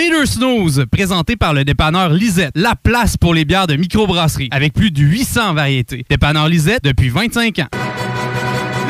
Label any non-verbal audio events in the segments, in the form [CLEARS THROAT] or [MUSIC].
Leader Snooze, présenté par le dépanneur Lisette, la place pour les bières de microbrasserie, avec plus de 800 variétés. Dépanneur Lisette depuis 25 ans.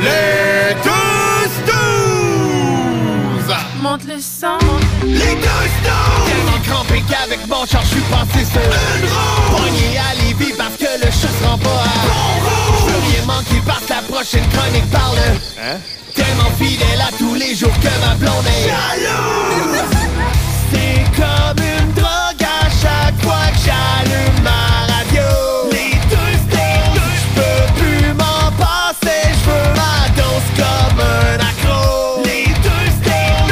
Les deux snooze! Monte le sang. Les deux snooze! Tellement crampé qu'avec mon char, je suis passé sur Une roue! Pogné à Lévis parce que le chat se rend pas à Bon roue! Je rien manquer parce que la prochaine chronique parle Hein? Tellement fidèle à tous les jours que ma blonde est Jalouse! C'est comme une drogue à chaque fois que j'allume ma radio. Les deux snooze Je peux plus m'en passer. Je veux ma dose comme un accro. Les deux snooze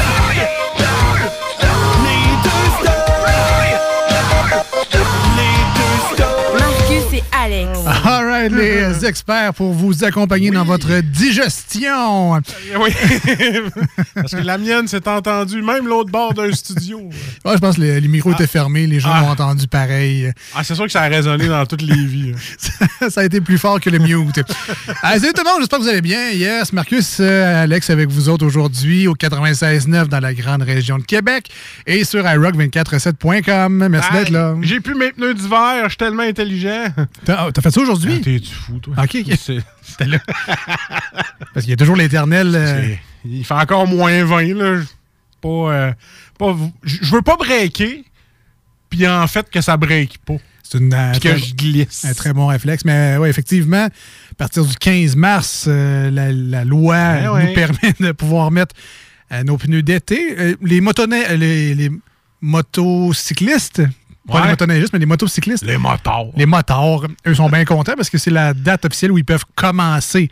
Les deux snooze Les deux snooze Marcus et Alex. Les experts pour vous accompagner dans votre digestion. Oui. [LAUGHS] Parce que la mienne s'est entendue, même l'autre bord d'un studio. Ouais, je pense que les, les micros étaient fermés, les gens Ah. ont entendu pareil. Ah, c'est sûr que ça a résonné dans toutes les vies. [LAUGHS] ça a été plus fort que le mute. Euh, salut tout le monde, j'espère que vous allez bien. Yes, Marcus, euh, Alex avec vous autres aujourd'hui au 96.9 dans la grande région de Québec et sur iRock247.com. Merci d'être là. Ah, J'ai plus mes pneus d'hiver, je suis tellement intelligent. T'as oh, t'as fait ça aujourd'hui? T'es-tu fou, toi? Ok, C'était là. Parce qu'il y a toujours l'éternel. euh, Il fait encore moins 20, là. Pas, euh, pas- je veux pas breaker, puis en fait que ça break pas. C'est une, euh, Puis que je glisse. un très bon réflexe. Mais oui, effectivement, à partir du 15 mars, euh, la, la loi Ouais, nous permet de pouvoir mettre nos pneus d'été. Les, les motocyclistes, pas les motoneigistes, mais les motocyclistes, Les motards. les motards, eux sont bien contents parce que c'est la date officielle où ils peuvent commencer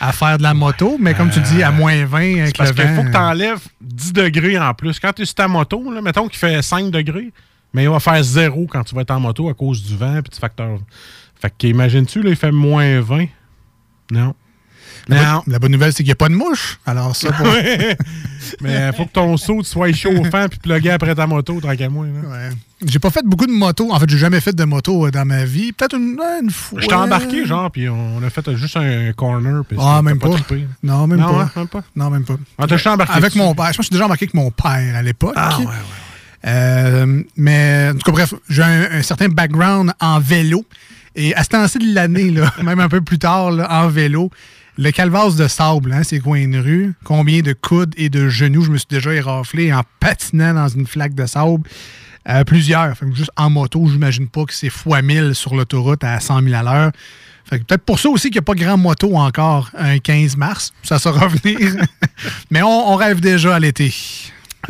à faire de la moto. Mais comme tu dis, à moins 20 avec Parce qu'il faut que tu enlèves 10 degrés en plus. Quand tu es sur ta moto, là, mettons qu'il fait 5 degrés, mais il va faire 0 quand tu vas être en moto à cause du vent et du facteur. Fait que imagines-tu, là, il fait moins 20. Non. La, Non. bonne, la bonne nouvelle, c'est qu'il n'y a pas de mouche. Alors, ça, pour- [LAUGHS] mais il faut que ton saut soit chauffant puis plugué après ta moto, tant qu'à moi. Ouais. J'ai pas fait beaucoup de motos. En fait, j'ai jamais fait de moto euh, dans ma vie. Peut-être une, une fois. Je t'ai embarqué, genre, puis on a fait juste un corner. puis Ah, même pas. Non, même Non, pas. hein, même pas. Non, même pas. Ah, embarqué Avec dessus. mon père. Je pense que je suis déjà embarqué avec mon père à l'époque. Ah, ouais, ouais. Euh, mais, en tout cas, bref, j'ai un, un certain background en vélo. Et à ce temps-ci de l'année, [LAUGHS] même un peu plus tard, là, en vélo, le calvasse de sable, hein, ces coins de rue, combien de coudes et de genoux je me suis déjà éraflé en patinant dans une flaque de sable? Euh, plusieurs. Fait que juste en moto, j'imagine pas que c'est fois 1000 sur l'autoroute à 100 000 à l'heure. Fait que peut-être pour ça aussi qu'il n'y a pas grand moto encore un 15 mars. Ça saura [LAUGHS] venir. Mais on, on rêve déjà à l'été.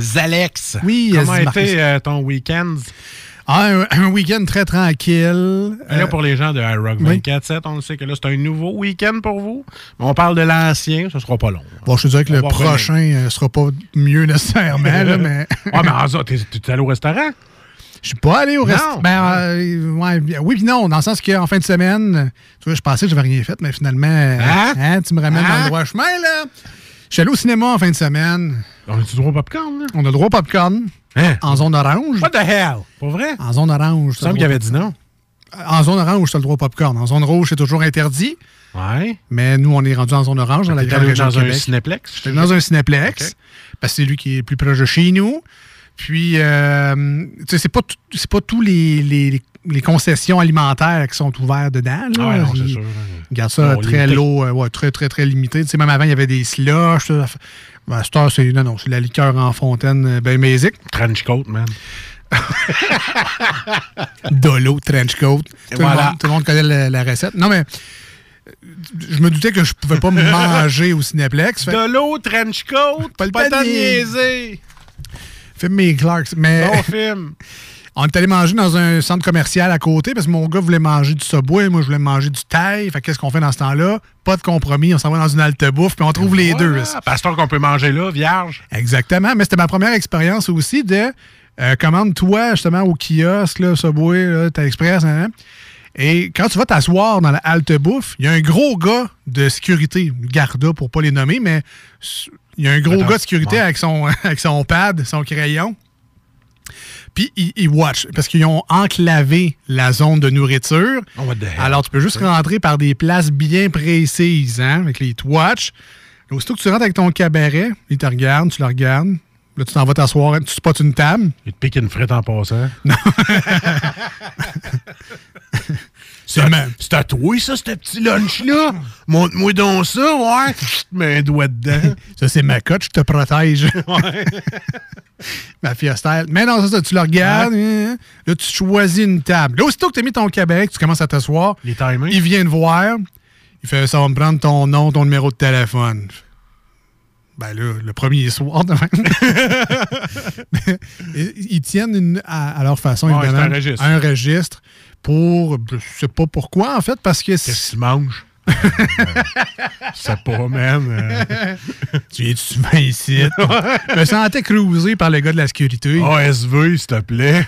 Zalex. Oui, Comment Marcus. était euh, ton week-end? Ah, un, un week-end très tranquille. Là, Euh, pour les gens de iRock oui. 24-7, on le sait que là, c'est un nouveau week-end pour vous. Mais on parle de l'ancien, ça sera pas long. bon, je te dirais que On le prochain ne sera pas mieux nécessairement, là, [LAUGHS] mais Ah, mais en ça, t'es t'es allé au restaurant? je suis pas allé au restaurant. Ben, euh, ouais, oui, puis non, dans le sens qu'en fin de semaine, tu vois, je pensais que j'avais rien fait, mais finalement, euh, Hein? hein, tu me ramènes dans Hein? le droit chemin, là. Je suis allé au cinéma en fin de semaine. On a-tu droit au popcorn, là? On a le droit au popcorn Hein? en zone orange. What the hell? Pour vrai? En zone orange. Il me semble qu'il avait dit non. En zone orange, tu as le droit au popcorn. En zone rouge, c'est toujours interdit. Ouais. Mais nous, on est rendu en zone orange dans la grande région dans un Québec. cinéplex? J'étais dans un cinéplex, parce que c'est lui qui est le plus proche de chez nous. Puis, euh, tu sais, c'est pas, tout- c'est pas tous les, les- les concessions alimentaires qui sont ouvertes dedans. Là. Ah ouais, non, c'est sûr. ils gardent ça Bon, très limité. low, euh, ouais, très, très, très limité. Tu sais, même avant, il y avait des slushs. Ben, heure, c'est, non, non, c'est la liqueur en fontaine, euh, ben basic. Trench coat, man. [LAUGHS] Dolo, trench coat. Tout, le voilà. monde, tout le monde connaît la, la recette. Non, mais euh, je me doutais que je pouvais pas me [LAUGHS] manger au cinéplex. Fait, De l'eau, trench coat, Pas le le temps de niaiser. mes Clarks. Mais Bon film. [LAUGHS] on est allé manger dans un centre commercial à côté parce que mon gars voulait manger du Subway, moi je voulais manger du Thai. Fait que qu'est-ce qu'on fait dans ce temps-là? Pas de compromis, on s'en va dans une halte bouffe puis on trouve les deux. Pasteur qu'on peut manger là, vierge. Exactement, mais c'était ma première expérience aussi de euh, commande-toi justement au kiosque, là, Subway, là, Express, hein, hein. Et quand tu vas t'asseoir dans la halte bouffe, il y a un gros gars de sécurité, Garda pour pas les nommer, mais il y a un gros Attends, gars de sécurité ouais. avec, son, [LAUGHS] avec son pad, son crayon. Puis il, il watch, parce qu'ils ont enclavé la zone de nourriture. Oh, what the hell? Alors, tu peux juste rentrer par des places bien précises, hein, avec les watch. Aussitôt que tu rentres avec ton cabaret, il te regarde, tu le regardes, Là, tu t'en vas t'asseoir, tu spots une table. Il te pique une frite en passant. Même. [LAUGHS] [LAUGHS] C'est à toi, ça, ce petit lunch-là? [LAUGHS] Montre-moi donc ça, ouais. Mets un doigt dedans. Ça, c'est ma cote, je te protège. [LAUGHS] ma fiesta. Mais non, c'est ça, tu le regardes. hein, Là, tu choisis une table. Là, aussitôt que tu as mis ton Québec, tu commences à t'asseoir. Les timings. Il vient te voir. Il fait ça va me prendre ton nom, ton numéro de téléphone. Ben là, le premier soir, de même. [LAUGHS] ils tiennent une- à, à leur façon, Ouais, évidemment, c'est un registre. un registre pour. Je sais pas pourquoi, en fait, parce que Qu'est-ce que tu manges? [LAUGHS] Pas, man. Euh, [LAUGHS] tu viens souvent ici? [LAUGHS] Je me sentais cruisé par le gars de la sécurité. ASV, s'il te plaît.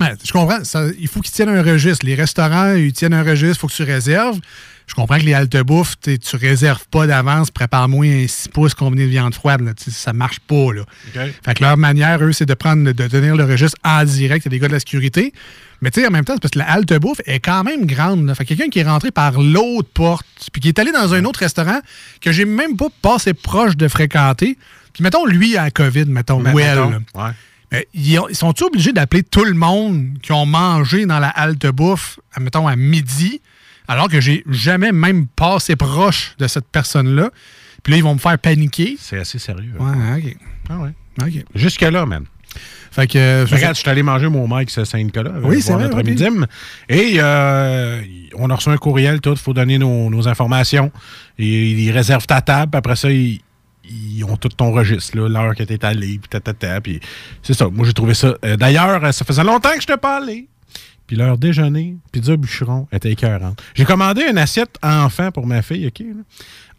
Ouais, je comprends. ça- il faut qu'ils tiennent un registre. Les restaurants, ils tiennent un registre, il faut que tu réserves. Je comprends que les haltes bouffe, t'sais, tu réserves pas d'avance, prépare-moi un 6 pouces combiné de viande froide. Là, ça marche pas. Là. Fait que leur manière, eux, c'est de prendre, de tenir le registre en direct. A des gars de la sécurité. Mais tu sais, en même temps, c'est parce que la halte bouffe est quand même grande. Là. Fait que quelqu'un qui est rentré par l'autre porte, puis qui est allé dans un autre restaurant que j'ai même pas passé proche de fréquenter. Puis mettons, lui, à la COVID, mettons, ou elle, ouais. Euh, ils, ont- ils sont-ils obligés d'appeler tout le monde qui ont mangé dans la halte bouffe, mettons, à midi, alors que j'ai jamais même passé proche de cette personne-là? Puis là, ils vont me faire paniquer. C'est assez sérieux. hein. Ouais, OK. Ah ouais. OK. Jusque-là, man. Fait que. euh, Regarde, je suis allé manger mon Mike à Saint-Nicolas. euh, Oui, c'est notre ok. ami Dim. Et euh, on a reçu un courriel, tout. Il faut donner nos, nos informations. Et ils réservent ta table. puis Après ça, ils, ils ont tout ton registre, là, l'heure que tu es allé, puis tatata. Puis c'est ça. Moi, j'ai trouvé ça. D'ailleurs, ça faisait longtemps que je pas allé. Puis leur déjeuner, pizza bûcheron, était écœurante. J'ai commandé une assiette enfant pour ma fille, OK?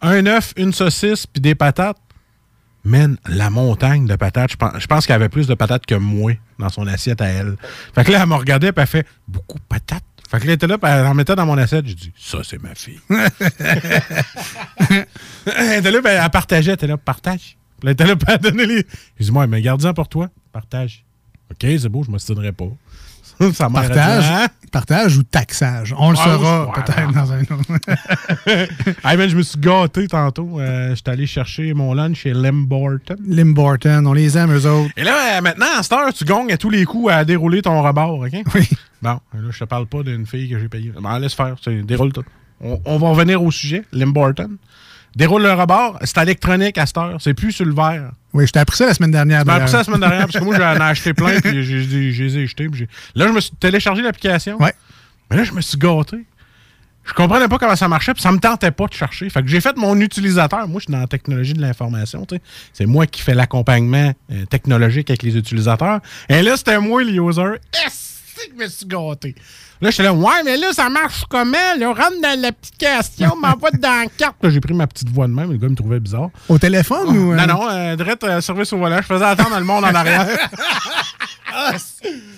Un œuf, une saucisse, puis des patates. Man, la montagne de patates, je pense, qu'elle avait plus de patates que moi dans son assiette à elle. Fait que là, elle m'a regardé puis elle fait beaucoup de patates? Fait que là, elle était là, elle en mettait dans mon assiette. J'ai dit, ça, c'est ma fille. [LAUGHS] elle était là, elle partageait. Elle était là, partage. Puis elle était là, puis elle donnait les. J'ai dit, moi, mais garde-en pour toi. Partage. OK, c'est beau, je m'obstinerai pas. [LAUGHS] Ça Partage, Hein? partage ou taxage? On le Ah, saura peut-être dans un autre. [LAUGHS] Hey, man, je me suis gâté tantôt. Euh, J'étais allé chercher mon lunch chez Limborton. Limborton, on les aime, eux autres. Et là, euh, maintenant, à cette heure, tu gonges à tous les coups à dérouler ton rebord, OK? Oui. Bon, là, je te parle pas d'une fille que j'ai payée. Bon, laisse faire, déroule tout. On, on va revenir au sujet, Limborton. Déroule le rebord, c'est électronique à cette heure, c'est plus sur le verre. Oui, je t'ai appris ça la semaine dernière. Je appris ça la semaine dernière parce que moi, j'en ai [LAUGHS] acheté plein puis je les ai jetés. Là, je me suis téléchargé l'application. Ouais. Mais là, je me suis gâté. Je comprenais pas comment ça marchait, puis ça me tentait pas de chercher. Fait que j'ai fait mon utilisateur. Moi, je suis dans la technologie de l'information. C'est moi qui fais l'accompagnement euh, technologique avec les utilisateurs. Et là, c'était moi, le user. Est-ce que je me suis gâté? Là, j'étais là, ouais, mais là, ça marche comment? Là, rentre dans l'application, [LAUGHS] m'envoie dans la carte. Là, j'ai pris ma petite voix de même. Le gars me trouvait bizarre. Au téléphone ou. euh, Non, non, euh, direct, euh, service au volant. Je faisais attendre le monde en arrière. [LAUGHS]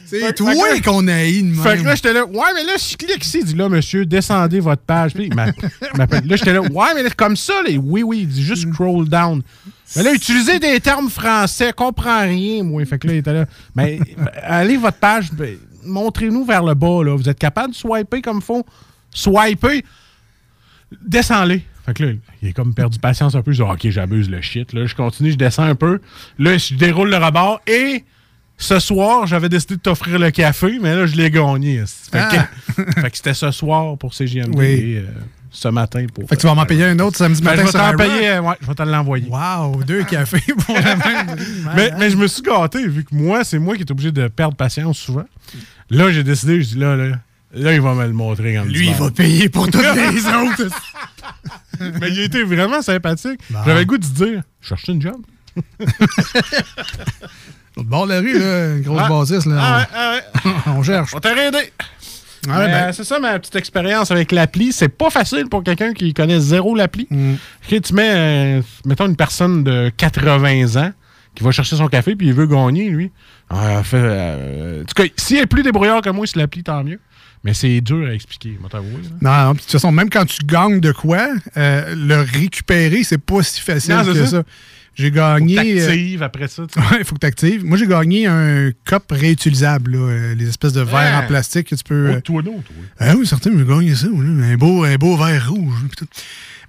C'est Fait- toi qu'on a eu de même. Fait que là, j'étais là, ouais, mais là, je clique ici. Il dit, là, monsieur, descendez votre page. Puis m'a- m'appelle. Là, j'étais là, ouais, mais là, comme ça, là, oui, oui, il dit juste scroll down. Mais là, utilisez des termes français, comprends rien, moi. Fait que là, il était là, mais allez votre page, ben, montrez-nous vers le bas, là. Vous êtes capable de swiper comme faut? Swiper, descends-les. Fait que là, il est comme perdu patience un peu. Je dis, OK, j'abuse le shit. Là, je continue, je descends un peu. Là, je déroule le rebord et ce soir, j'avais décidé de t'offrir le café, mais là, je l'ai gagné. Fait que, [LAUGHS] fait que c'était ce soir pour CGMD Oui. et euh, ce matin pour. Fait que tu vas m'en payer un autre samedi Ben, matin je vais t'en payer, euh, ouais, je vais te l'envoyer. Wow, deux cafés pour le même. [LAUGHS] Mais, je me suis gâté, vu que moi, c'est moi qui est obligé de perdre patience souvent. Là, j'ai décidé, je dis là, là, là, il va me le montrer quand Lui, il va payer pour toutes les [LAUGHS] autres. Mais il a été vraiment sympathique. Bon. J'avais le goût de se dire, chercher une job. [LAUGHS] Au bord de la rue, là, une grosse Ah. bâtisse, là. Ah ouais, ah on, on cherche. On t'a aidé. Ah Mais, ben, euh, c'est ça ma petite expérience avec l'appli. C'est pas facile pour quelqu'un qui connaît zéro l'appli. Mm. Tu mets, euh, mettons, une personne de 80 ans qui va chercher son café puis il veut gagner, lui. Ah, fait, euh, en tout cas, s'il est plus débrouillard que moi sur l'appli, tant mieux. Mais c'est dur à expliquer, moi t'avouer. Non, non, de toute façon, même quand tu gagnes de quoi, euh, le récupérer, c'est pas si facile Non, que ça. ça. J'ai gagné. euh, T'actives après ça. Ouais, il faut que tu actives. Moi, j'ai gagné un cup réutilisable, là, euh, les espèces de verres en plastique que tu peux. Oh, toi, non, toi. Ah oui, certain, j'ai gagné ça. Un beau, un beau verre rouge.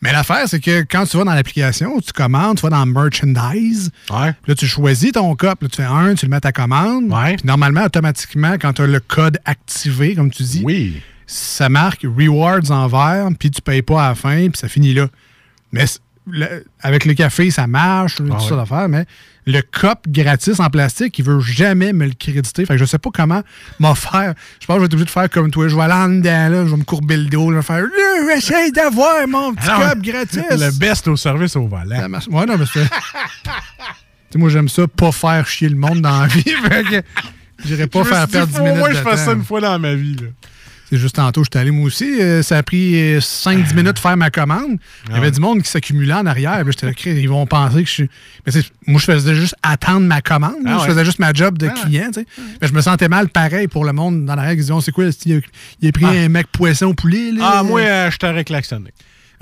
Mais l'affaire, c'est que quand tu vas dans l'application, tu commandes, tu vas dans Merchandise, Ouais. là, tu choisis ton cup, là, tu fais un, tu le mets à ta commande. Ouais. Puis normalement, automatiquement, quand tu as le code activé, comme tu dis, Oui. ça marque Rewards en vert, puis tu payes pas à la fin, puis ça finit là. Mais le- avec le café, ça marche, tout Ah ça ouais. d'affaires, mais le cup gratis en plastique, il veut jamais me le créditer. Fait que je sais pas comment m'en faire. Je pense que je vais être obligé de faire comme toi. Je vais aller en dedans, là, je vais me courber le dos, je vais faire Essaye d'avoir mon petit Alors, cup gratis. Le best au service au volant. Ça marche. Ouais, non, mais c'est. [LAUGHS] Tu sais, moi, j'aime ça, pas faire chier le monde dans la vie. [LAUGHS] fait que J'irai pas Je faire perdre 10 faut minutes. De je fasse ça une fois dans ma vie. Là. C'est juste tantôt, je suis allé moi aussi. euh, ça a pris 5-10 minutes de faire ma commande. Il y avait Ah du monde qui s'accumulait en arrière. J'étais ils vont penser que je suis. Mais moi, je faisais juste attendre ma commande. Ah je faisais juste ma job de Ah client. sais. Mais je me sentais mal pareil pour le monde dans l'arrière qui disaient C'est quoi, il a, il a pris Ah. un mec poisson poulet. Là? Ah, moi, euh, je t'aurais klaxonné.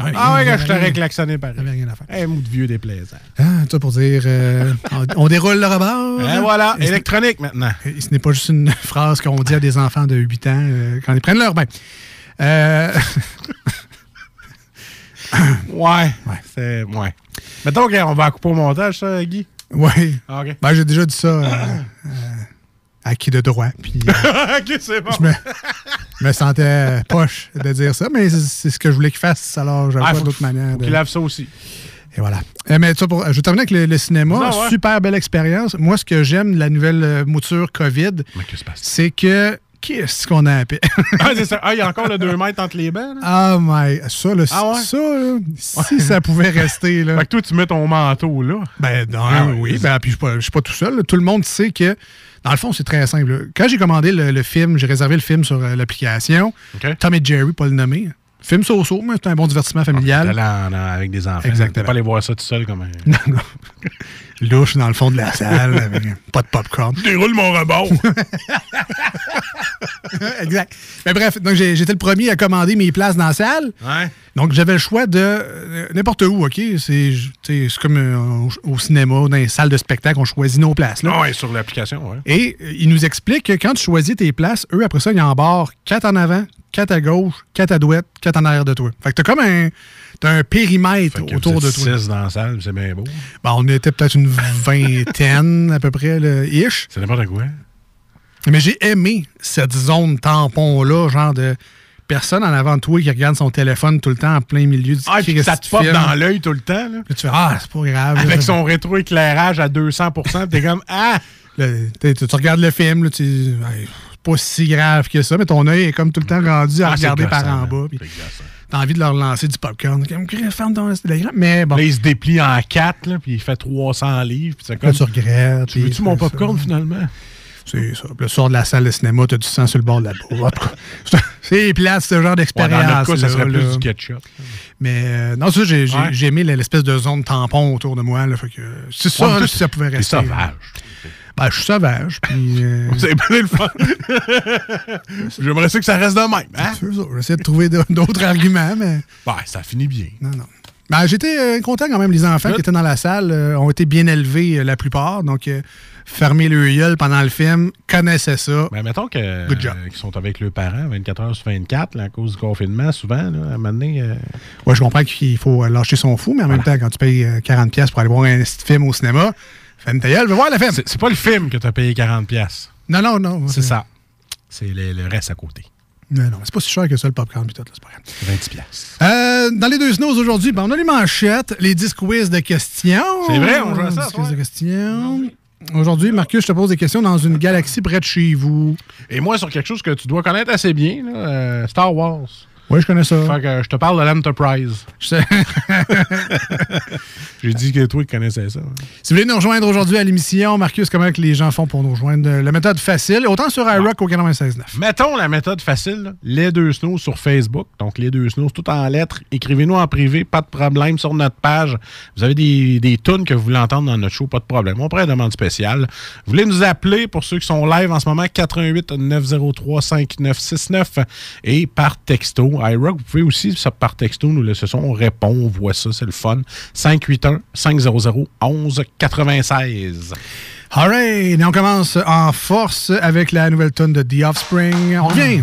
Ouais, Ah ouais, avait je t'aurais klaxonné pareil. rien à faire. Eh, mou de vieux déplaisant. Ah, ça pour dire euh, [LAUGHS] on, on déroule le rebord. Et voilà, Et électronique maintenant. et ce n'est pas juste une [LAUGHS] phrase qu'on dit à des enfants de 8 ans euh, quand ils prennent leur bain. Euh, [LAUGHS] Ouais. C'est. Ouais. Mettons qu'on va couper au montage, ça, Guy? ouais. Ah, OK. Ben, j'ai déjà dit ça [CLEARS THROAT] à qui de droit. Puis [LAUGHS] euh, bon. je me, sentais poche de dire ça, mais c'est ce que je voulais qu'il fasse. Alors, j'avais Ah, pas d'autre manière. Faut de- qu'il lave ça aussi. Et voilà. Euh, mais pour, je vais terminer avec le, le cinéma. Ouais. Super belle expérience. Moi, ce que j'aime de la nouvelle euh, mouture COVID, c'est que. Qu'est-ce qu'on a appelé? [LAUGHS] Ah, c'est ça. Ah, il y a encore le 2 mètres entre les bancs. Ah, my. Ça, là, Ah ouais? ça, là, si ça pouvait rester, là. Fait que toi, tu mets ton manteau là. Ben, non, Ah oui. Ben, puis je suis pas- je suis pas tout seul. là. Tout le monde sait que, dans le fond, c'est très simple. Quand j'ai commandé le, le film, j'ai réservé le film sur euh, l'application. Tom et Jerry, pas le nommer. Film so-so, mais c'est un bon divertissement familial. En- en- avec des enfants. Exactement. Pas aller voir ça tout seul comme un. [LAUGHS] Non, non. Louche dans le fond de la salle, [LAUGHS] avec pas de popcorn. Déroule mon rebord. [LAUGHS] exact. Mais bref, donc j'étais le premier à commander mes places dans la salle. ouais. Donc, j'avais le choix de euh, n'importe où, OK? C'est comme euh, au, au cinéma, dans les salles de spectacle, on choisit nos places. Là. Ah ouais, sur l'application, ouais. Et euh, il nous explique que quand tu choisis tes places, eux, après ça, ils embarquent 4 en avant, 4 à gauche, 4 à droite, 4 en arrière de toi. Fait que t'as comme un, t'as un périmètre Fait autour vous de toi. six dans la salle, c'est bien beau. Bon, on était peut-être une vingtaine [LAUGHS] à peu près, là, ish. C'est n'importe quoi. Mais j'ai aimé cette zone tampon-là, genre de personne en avant de toi qui regarde son téléphone tout le temps en plein milieu du Ah, puis ça te pop dans l'œil tout le temps, là. Tu fais, ah, c'est pas grave. Avec là. son rétroéclairage à 200 puis t'es comme, ah! Là, tu, regardes le film, là, tu hey, pas si grave que ça, mais ton œil est comme tout le temps rendu à Ah, regarder par en bas. T'as envie de leur lancer du popcorn. Comme, ferme ton. Mais bon, Là, il se déplie en quatre, là, puis il fait 300 livres. puis c'est là, comme, tu regrettes. tu veux-tu mon popcorn, finalement? C'est ça. Le soir de la salle de cinéma, t'as du sang sur le bord de la cas, c'est- plate, ce genre d'expérience. ça serait là, plus du ketchup. Mais euh, non, ça, j'ai Ouais. aimé l'espèce de zone tampon autour de moi. Là, fait que, c'est ça, Ouais, si ça pouvait rester. sauvage. Ben, je suis sauvage. Puis, euh, [LAUGHS] C'est bien le fun. [LAUGHS] J'aimerais ça que ça reste de même. Hein? J'essaie de trouver d'autres arguments, mais. Ben, ça finit bien. Non, non. Ben, J'étais euh, content quand même. Les enfants Good. qui étaient dans la salle euh, ont été bien élevés, euh, la plupart. Donc, fermer le gueule pendant le film, connaissaient ça. Ben, mettons que, Good job. qu'ils sont avec leurs parents 24 heures sur 24, là, à cause du confinement, souvent, là, à un moment donné, Ouais, je comprends qu'il faut lâcher son fou, mais en même temps, quand tu payes euh, 40$ piastres pour aller voir un film au cinéma, une ta gueule, va voir le film. c'est pas le film que tu as payé 40$. pièces. Non, non, non. C'est ça. C'est le, le reste à côté. Non, non, c'est pas si cher que ça, le popcorn pis tout, c'est pas grave. 20$. piastres. Euh, dans les deux snows aujourd'hui, ben, on a les manchettes, les 10 quiz de questions. C'est vrai, on joue à ça, 10 quiz de questions. Aujourd'hui, Marcus, je te pose des questions dans une galaxie près de chez vous. Et moi, sur quelque chose que tu dois connaître assez bien, là, euh, Star Wars. Oui, je connais ça. Fait que je te parle de l'Enterprise. Je sais- [LAUGHS] J'ai dit que toi, tu connaissais ça. si vous voulez nous rejoindre aujourd'hui à l'émission, Marcus, comment que les gens font pour nous rejoindre? La méthode facile, autant sur iRock qu'au 96.9. Mettons la méthode facile, là. les deux snows sur Facebook. Donc, les deux snows, tout en lettres. Écrivez-nous en privé, pas de problème sur notre page. Vous avez des, des tunes que vous voulez entendre dans notre show, pas de problème. On prend une demande spéciale. Vous voulez nous appeler pour ceux qui sont live en ce moment, 88 903 5969 et par texto. iRock, vous pouvez aussi, ça par texto, nous laisser ça. On répond, on voit ça, c'est le fun. 581 500 11 96. All right, et on commence en force avec la nouvelle tonne de The Offspring. On revient.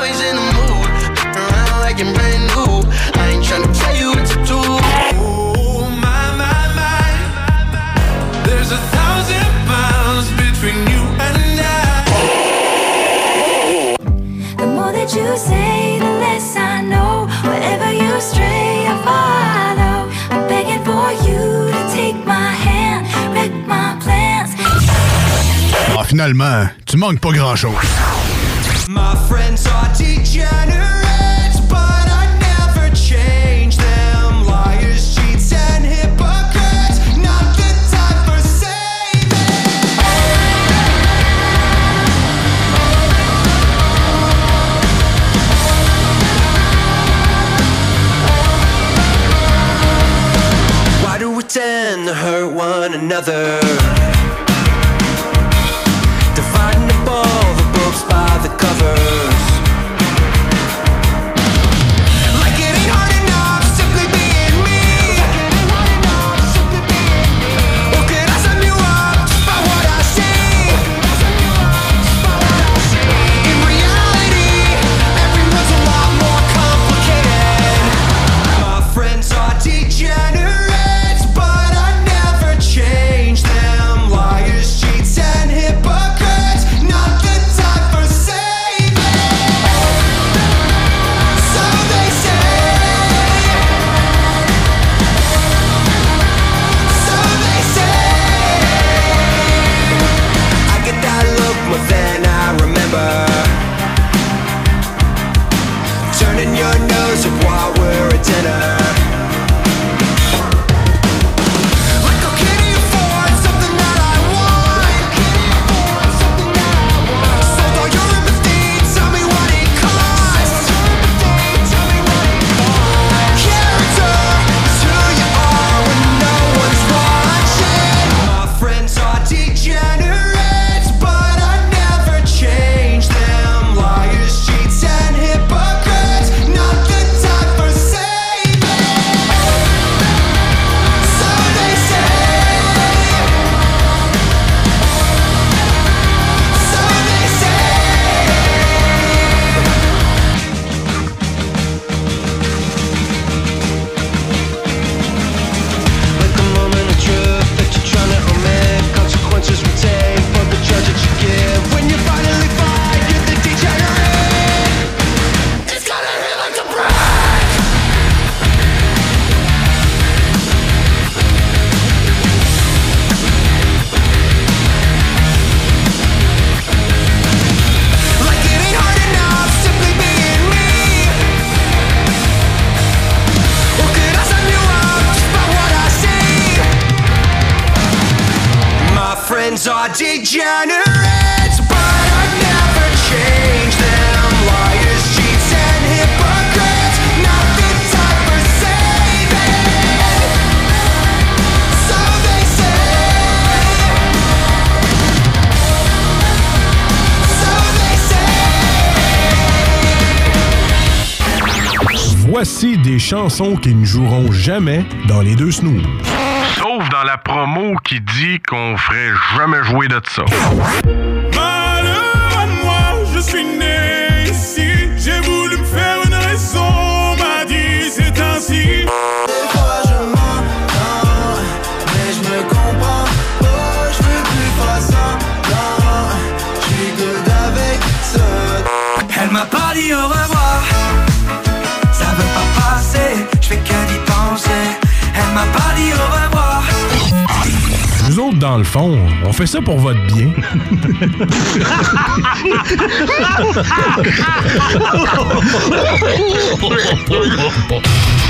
finalement, tu manques pas grand-chose. My friends are degenerates, but I never change them. Liars, cheats, and hypocrites, not the time for saving. Why do we tend to hurt one another? Chansons qui ne joueront jamais dans les deux snooze. Sauf dans la promo qui dit qu'on ferait jamais jouer de ça. On fait ça pour votre bien.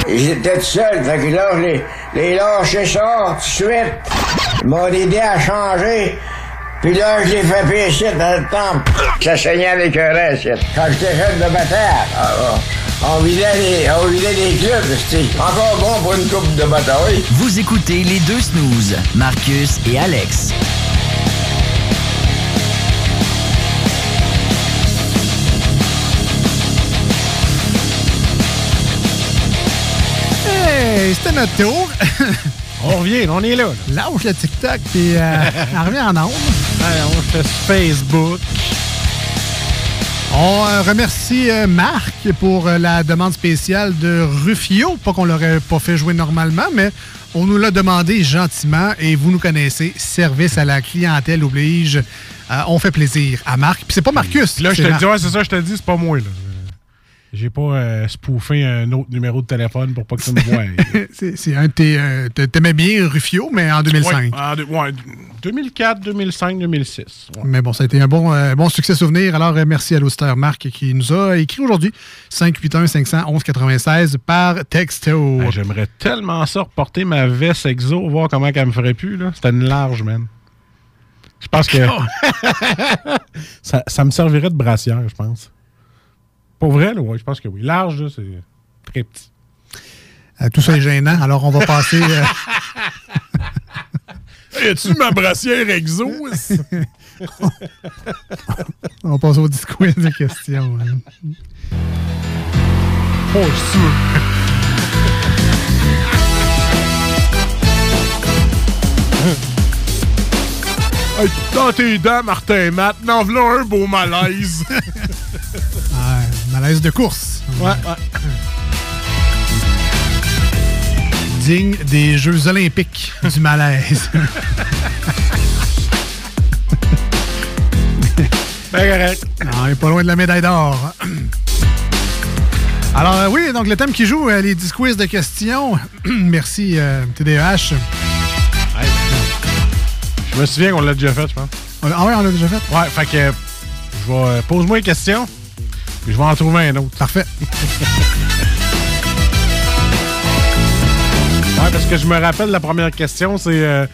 J'étais tout seul, fait que là, je les, les lâché ça tout de suite. Ils m'ont aidé à changer. Puis là, je l'ai fait pécher dans le temple. Ça saignait avec un reste. Quand j'étais jeune de bataille, ah, ah, on vidait les, on vidait les clubs, c'était encore bon pour une coupe de bataille. Vous écoutez les deux snooze, Marcus et Alex. Hey, c'était notre tour. [LAUGHS] on revient, on est là. Lâche le TikTok, puis euh, [LAUGHS] on revient en ondes. on fait Facebook. On euh, remercie euh, Marc pour euh, la demande spéciale de Rufio. Pas qu'on l'aurait pas fait jouer normalement, mais on nous l'a demandé gentiment et vous nous connaissez. Service à la clientèle oblige. Euh, on fait plaisir à Marc. Puis c'est pas Marcus. Là, je te dis, ouais, c'est ça, je te dis, c'est pas moi, là. J'ai pas euh, spoofé un autre numéro de téléphone pour pas que tu me voies. [LAUGHS] c'est un de tes. euh, t'a- T'aimais bien Rufio, mais en 2005. Ouais, en deux- ouais, 2004, 2005, 2006. ouais. Mais bon, ça a été un bon, euh, bon succès souvenir. Alors, euh, merci à l'auditeur Marc qui nous a écrit aujourd'hui 581-511-96 par texto. J'aimerais tellement ça reporter ma veste exo, voir comment elle me ferait plus. C'était une large, man. Je pense que [LAUGHS] ça, ça me servirait de brassière, je pense. Pour vrai, là, ouais, je pense que oui. Large, là, c'est très petit. Euh, tout ça est gênant. Alors, on va passer. euh, [LAUGHS] Hey, As-tu ma brassière exo? [LAUGHS] on va passer au discours des questions. hein. Oh, sûr. [LAUGHS] Hey, dans tes dents, Martin Matt, n'en voilà un beau malaise. Malaise de course. ouais, ouais. Digne des Jeux olympiques du malaise. [LAUGHS] Ben correct. Non, on est pas loin de la médaille d'or. Alors, euh, oui, donc le thème qui joue, euh, les 10 quiz de questions. [CLEARS THROAT] Merci, euh, TDEH. Je me souviens qu'on l'a déjà fait, je pense. Ah ouais, on l'a déjà fait? Ouais, fait que je vais euh, pose-moi une question, puis je vais en trouver un autre. Parfait. [LAUGHS] Ouais, parce que je me rappelle la première question, c'est euh,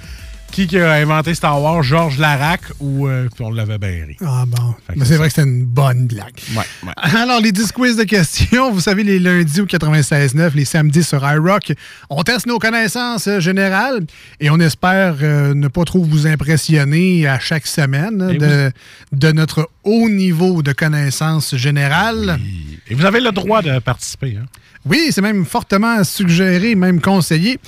qui qui a inventé Star Wars, Georges Larac ou euh, on l'avait bien ri. Ah bon. Mais c'est vrai que c'était une bonne blague. Ouais, ouais. Alors, les 10 quiz de questions, vous savez, les lundis au 96.9, les samedis sur iRock, on teste nos connaissances euh, générales et on espère euh, ne pas trop vous impressionner à chaque semaine hein, de, de notre haut niveau de connaissances générales. Et vous avez le droit de participer. Hein? Oui, c'est même fortement suggéré, même conseillé.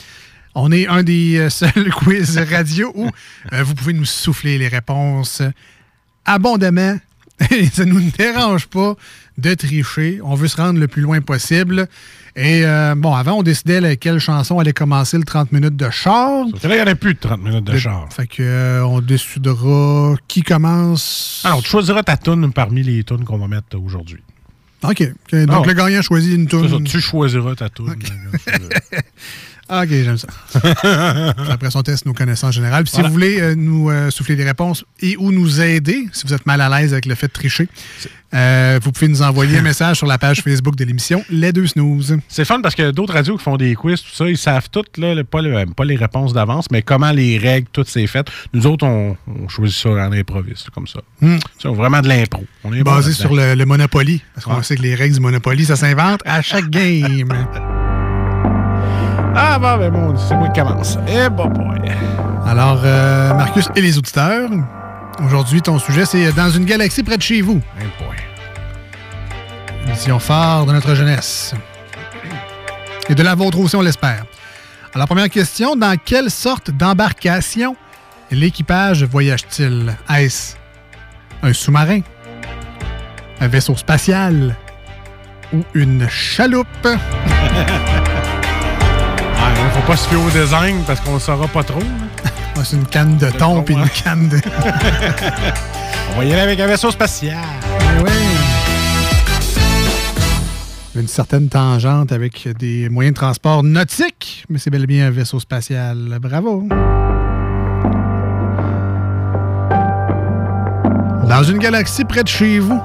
On est un des euh, [LAUGHS] seuls quiz radio où euh, vous pouvez nous souffler les réponses abondamment. Et ça ne nous dérange pas de tricher. On veut se rendre le plus loin possible. Et euh, bon, avant, on décidait là, quelle chanson allait commencer le 30 minutes de char. Que là, il n'y en a plus de 30 minutes de char. Fait que euh, on décidera qui commence. Alors, tu choisiras ta tune parmi les tunes qu'on va mettre aujourd'hui. OK. Donc, Ah. le gagnant choisit une C'est ça, tune. tu choisiras ta tune. [LAUGHS] Ah, OK, j'aime ça. [LAUGHS] Après son test, nos connaissances générales. Puis si vous voulez euh, nous euh, souffler des réponses et ou nous aider, si vous êtes mal à l'aise avec le fait de tricher, euh, vous pouvez nous envoyer un message sur la page Facebook de l'émission Les Deux Snooze. C'est fun parce que d'autres radios qui font des quiz, tout ça, ils savent toutes, là, le- pas, le- pas les réponses d'avance, mais comment les règles, tout c'est fait. Nous autres, on, on choisit ça en improviste, comme ça. Hmm. C'est vraiment de l'impro. On est Basé sur le, le Monopoly. Parce qu'on sait que les règles du Monopoly, ça s'invente à chaque [LAUGHS] game. Ah, bon, ben bon, c'est moi qui commence. Eh, bon, boy. Alors, euh, Marcus et les auditeurs, aujourd'hui, ton sujet, c'est Dans une galaxie près de chez vous. Eh, boy. Édition phare de notre jeunesse. Et de la vôtre aussi, on l'espère. Alors, première question, dans quelle sorte d'embarcation l'équipage voyage-t-il? Est-ce un sous-marin, un vaisseau spatial ou une chaloupe? [LAUGHS] Hein, faut pas se fier au design parce qu'on le saura pas trop. [LAUGHS] Ah, C'est une canne de thon puis une canne de... [LAUGHS] On va y aller avec un vaisseau spatial. Eh oui. Une certaine tangente avec des moyens de transport nautiques, mais c'est bel et bien un vaisseau spatial. Bravo. Dans une galaxie près de chez vous,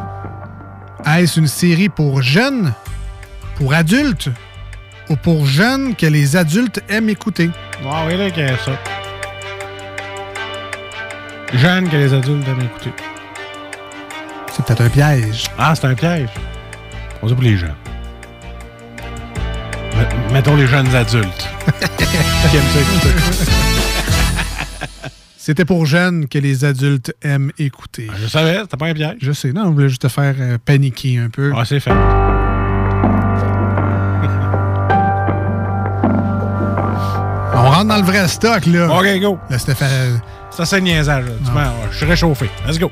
est-ce une série pour jeunes, pour adultes ou pour jeunes que les adultes aiment écouter? Ah oui, là, qu'il y a ça. Jeune que les adultes aiment écouter. C'est peut-être un piège. Ah, c'est un piège. On dit pour les jeunes. Met- Mettons les jeunes adultes. [LAUGHS] qui aiment ça écouter. C'était pour jeunes que les adultes aiment écouter. Je savais, c'était pas un piège. Je sais, non, on voulait juste te faire euh, paniquer un peu. Ah, c'est fait. Rentre dans le vrai stock, là. OK, go. Là, fait... Ça, c'est niaisage. là. Tu m'as- Je suis réchauffé. Let's go.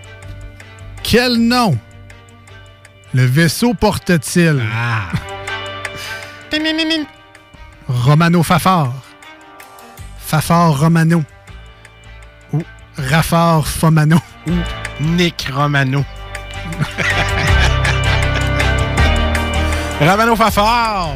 Quel nom le vaisseau porte-t-il? Ah. [LAUGHS] Romano Fafard. Fafard Romano. Ou Raffard Fomano. Ou Nick Romano. [LAUGHS] Romano Fafard.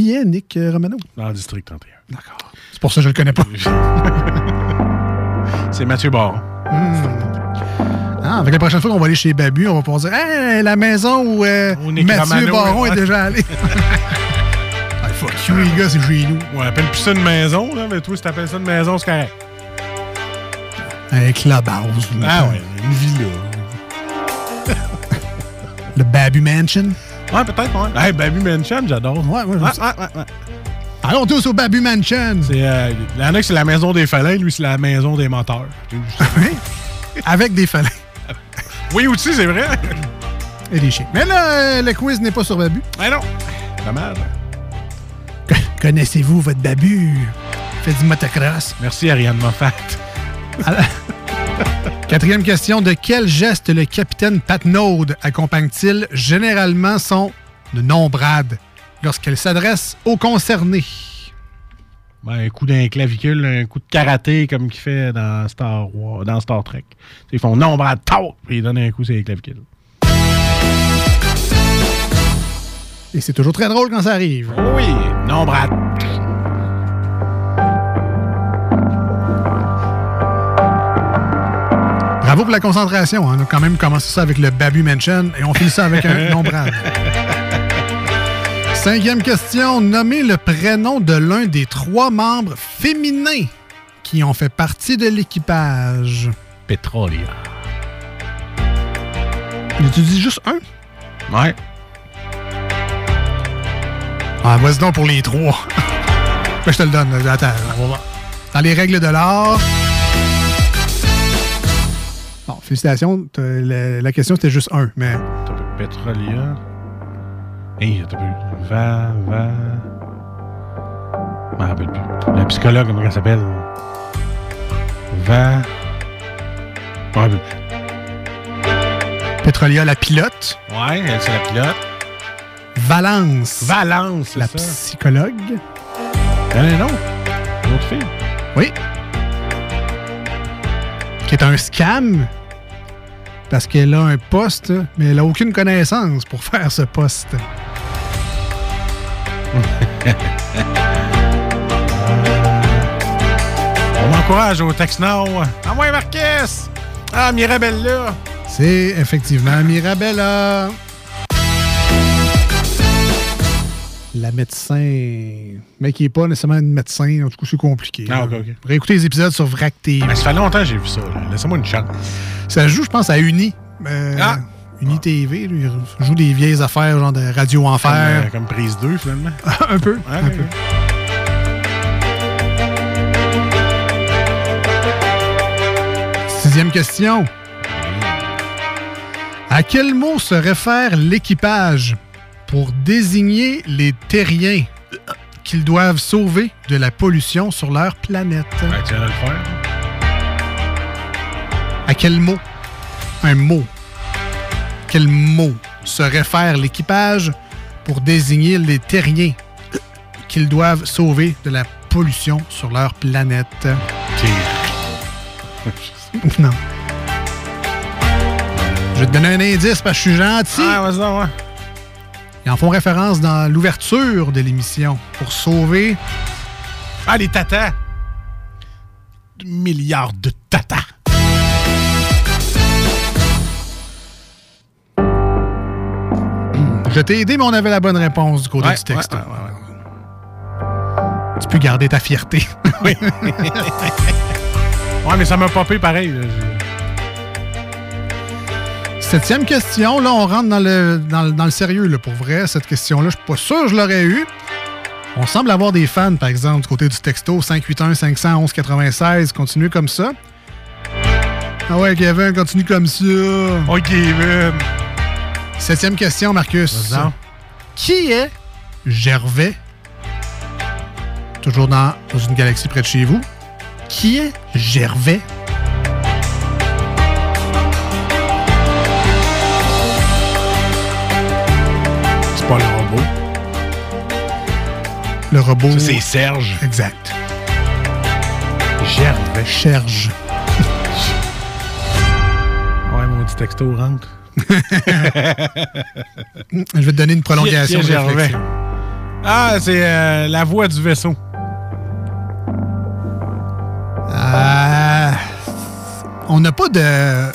Qui est Nick euh, Romano? Dans le district 31. D'accord. C'est pour ça que je le connais pas. [LAUGHS] C'est Mathieu Baron. Hmm. Ah, avec la prochaine fois qu'on va aller chez Babu, on va pouvoir dire Hey, la maison où euh, Où Mathieu Romano, Baron est déjà allé. [LAUGHS] ah, fuck you, les gars, c'est chez nous. On appelle plus ça une maison, là, mais toi, si t'appelles ça une maison, c'est correct. Un clubhouse. là. Ah ouais, une villa. [LAUGHS] Le Babu Mansion. Ouais, peut-être, ouais. Hey, Baby Mansion, j'adore. Ouais, ouais, ouais, je- ouais, ouais, ouais. Allons tous au Babu Mansion. C'est, euh, il y en a qui c'est la maison des félins, lui, c'est la maison des moteurs. [LAUGHS] Avec des félins. oui, aussi, c'est vrai. Et des chiens. Mais là, euh, le quiz n'est pas sur Babu. Mais non. Dommage. Connaissez-vous votre Babu? Fait du motocross. Merci, Ariane Moffat. [LAUGHS] Quatrième question. De quel geste le capitaine Patnaud accompagne-t-il généralement son nom-brade lorsqu'elle s'adresse aux concernés? Ben, un coup d'un clavicule, un coup de karaté comme qu'il fait dans Star Wars, dans Star Trek. Ils font non, bras de tort, puis ils donnent un coup sur les clavicules. Et c'est toujours très drôle quand ça arrive. Oui, non, Bravo pour la concentration. hein. On a quand même commencé ça avec le Babu Mansion et on finit ça avec un [LAUGHS] nom-brade. Cinquième question. Nommez le prénom de l'un des trois membres féminins qui ont fait partie de l'équipage. Petrolia. Tu dis juste un? Ouais. Ah, vas-y donc pour les trois. [LAUGHS] Ben, je te le donne. Attends, on va voir. Dans les règles de l'art. Félicitations. La, la question, c'était juste un, mais... T'as peu Petrolia. Hey, t'as peu. Va, va. Je m'en rappelle plus. La psychologue, comment elle s'appelle? Va. Je m'en rappelle plus. Petrolia, la pilote. Ouais, elle, c'est la pilote. Valence. Valence, La ça. psychologue. Elle non. Une autre fille? Oui. Qui est un scam. Parce qu'elle a un poste, mais elle a aucune connaissance pour [LAUGHS] faire ce poste. [LAUGHS] On m'encourage au texte now. Ah ouais, Marcus! Ah, Mirabella! C'est effectivement Mirabella. La médecin. Mais qui n'est pas nécessairement une médecin, en tout cas, c'est compliqué. Ah, ok, ok. Réécoutez les épisodes sur VRAC TV. Ben, ça fait longtemps que j'ai vu ça. là. Laissez-moi une chance. Ça joue, je pense, à Uni. Euh, Ah! Uni TV, lui, il joue des vieilles affaires, genre de Radio Comme, Enfer. euh, comme prise 2, finalement. [LAUGHS] un peu. Un peu. Sixième question. À quel mot se réfère l'équipage? Pour désigner les terriens qu'ils doivent sauver de la pollution sur leur planète? Ben, de le faire. À quel mot? Un mot. Quel mot se réfère l'équipage pour désigner les terriens qu'ils doivent sauver de la pollution sur leur planète? [LAUGHS] non. Je vais te donner un indice parce que je suis gentil. Ah, ouais. Ils en font référence dans l'ouverture de l'émission pour sauver. Ah, les tatas! Milliards de tatas! Je t'ai aidé, mais on avait la bonne réponse du côté Ouais, du texte. ouais, ouais, Tu peux garder ta fierté. [LAUGHS] Oui. [LAUGHS] ouais, mais ça m'a popé pareil. là. Septième question, là, on rentre dans le, dans le, dans le sérieux, là, pour vrai. Cette question-là, je suis pas sûr que je l'aurais eu. On semble avoir des fans, par exemple, du côté du texto 581 511 96. Continue comme ça. Ah ouais, Kevin, continue comme ça. Oh, Kevin. Septième question, Marcus. Qui est Gervais? Toujours dans, dans une galaxie près de chez vous. Qui est Gervais? Le robot. Ça, c'est Serge. Exact. Gervais. Cherge. Ouais, mon petit texto rentre. [LAUGHS] Je vais te donner une prolongation. De Gervais? Ah, c'est euh, la voix du vaisseau. Euh, on n'a pas de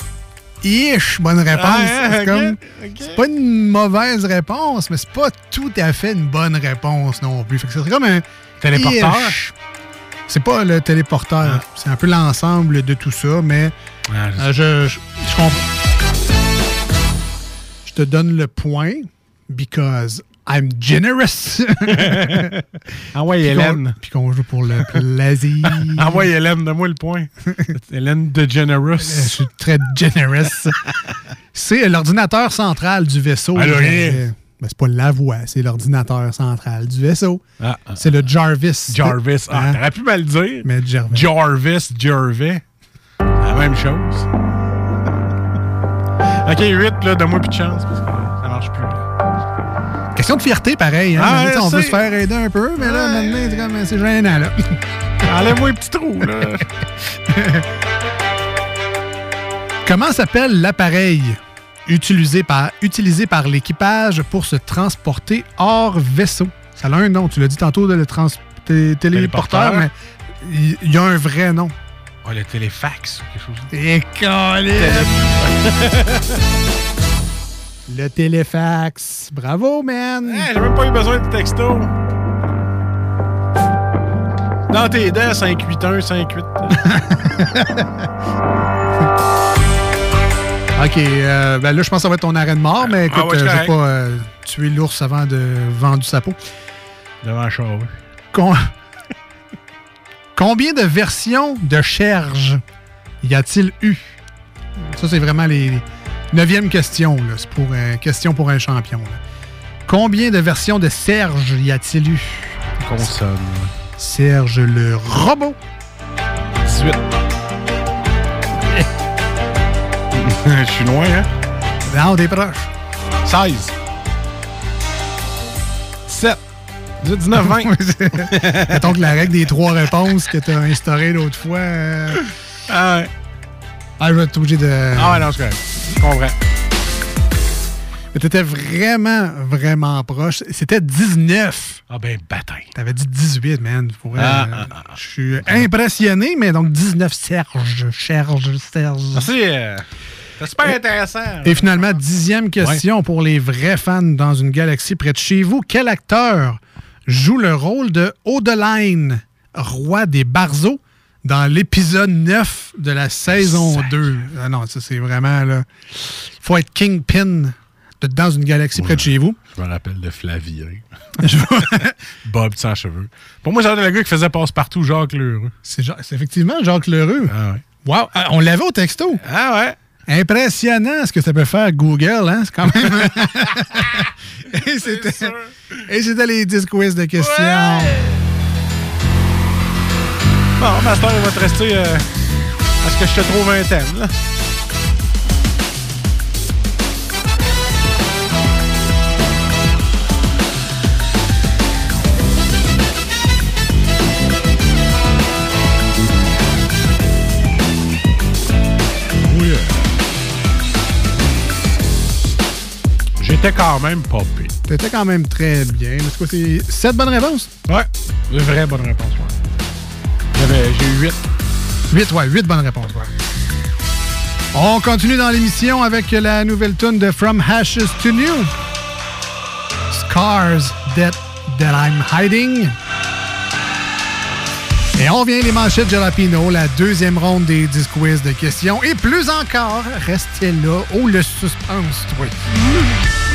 ish bonne réponse. Ah, c'est c'est pas une mauvaise réponse, mais c'est pas tout à fait une bonne réponse non plus. Fait que ça serait comme un Téléporteur? C'est pas le téléporteur. C'est un peu l'ensemble de tout ça, mais Ah, je euh, je, je, je comprends. Je te donne le point because I'm generous. [LAUGHS] Ah qu'on- Hélène. Puis qu'on joue pour le plaisir. [LAUGHS] Ah ouais, Hélène, donne-moi le point. [LAUGHS] Hélène de Euh, Je Generous. suis très generous. c'est l'ordinateur central du vaisseau. Alors, rien. Ben, c'est pas la voix, c'est l'ordinateur central du vaisseau. Ah, ah. C'est le Jarvis. Jarvis. Ah, Hein? t'aurais pu mal dire. Mais Jarvis. Jarvis, Gervais. La même chose. ok, 8, là, donne-moi plus de chance parce que ça marche plus. Question de fierté, pareil. Hein? Ah, on veut se faire aider un peu, mais là, maintenant, c'est gênant. Là. Enlève-moi les petits trous, là. [LAUGHS] Comment s'appelle l'appareil utilisé par, utilisé par l'équipage pour se transporter hors vaisseau? Ça a un nom. Tu l'as dit tantôt, de le téléporteur, Téléporteur. mais il y a un vrai nom. Oh, le téléfax ou quelque chose. Et [LAUGHS] Le téléfax. Bravo, man! Hey, j'ai même pas eu besoin de texto. Dans tes dents, 581, 58. [LAUGHS] OK, euh, ben là, je pense que ça va être ton arrêt de mort, mais écoute, Ah ouais, euh, je vais pas euh, tuer l'ours avant de vendre sa peau. Devant le char, oui. Con- [LAUGHS] Combien de versions de Cherge y a-t-il eu? Ça, c'est vraiment les neuvième question. là. C'est pour question pour un champion. là. Combien de versions de Serge y a-t-il eu? Consonne. Serge le robot. 18. [LAUGHS] Je suis loin, hein? Non, t'es proche. 16. 7. 18, 19, 20. Mettons que la règle des trois réponses que tu as instaurée l'autre fois. euh, Ah ouais. Ah, je vais être obligé de. Ah ouais, non, c'est correct. Je comprends. Mais t'étais vraiment, vraiment proche. C'était 19. Ah ben, bataille. T'avais dit 18, man. Pour vrai, Ah, euh, ah, Je suis impressionné, mais donc 19 Serge, Serge, Serge. Merci. euh, C'est super intéressant. Et finalement, dixième question pour les vrais fans dans une galaxie près de chez vous. Quel acteur joue le rôle de Odeline, roi des Barzeaux, dans l'épisode 9 de la saison 2? Ah non, ça c'est vraiment là. Il faut être Kingpin de- dans une galaxie près de chez vous. Je me rappelle de Flavier. [LAUGHS] [LAUGHS] Bob sans cheveux. Pour moi, c'était le gars qui faisait passe-partout Jacques Lheureux. C'est effectivement Jacques Lheureux. Ah ouais. Wow, ah, on l'avait au texto. Ah ouais. Impressionnant ce que ça peut faire Google, hein? C'est quand même. [LAUGHS] et c'était. Les 10 quiz de questions. Bon, Master, il va te rester euh, à ce que je te trouve un thème. Là. Oui. euh, J'étais quand même pas pire. T'étais quand même très bien. C'est quoi, c'est 7 bonnes réponses? Ouais, une vraie bonne réponse. ouais. J'ai eu 8. 8, ouais, 8 bonnes réponses, ouais. On continue dans l'émission avec la nouvelle tune de From Ashes to New. Scars That, that I'm Hiding. Et on vient les manchettes Jalapino, la deuxième ronde des 10 quiz de questions. Et plus encore, restez là. Oh, le suspense. Anxiety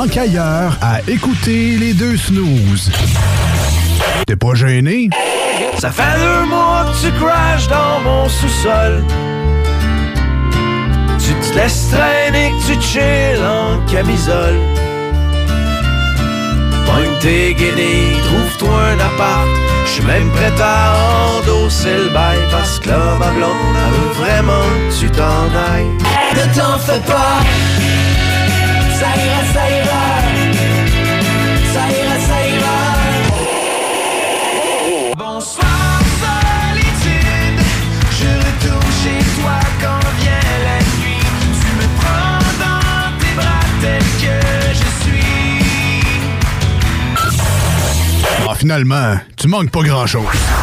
tu manques ailleurs à écouter les deux snooze. T'es pas gêné? Ça fait deux mois que tu crashes dans mon sous-sol. Tu te laisses traîner, que tu chill en camisole. Pogne tes guenilles, trouve-toi un appart. J'suis même prêt à endosser le bail parce que là, ma blonde, elle veut vraiment que tu t'en ailles. Ne t'en fais pas, ça ira, ça ira. Ça ira, ça ira. Bonsoir solitude, je retourne chez toi quand vient la nuit. Tu me prends dans tes bras tel que je suis. finalement, tu manques pas grand-chose.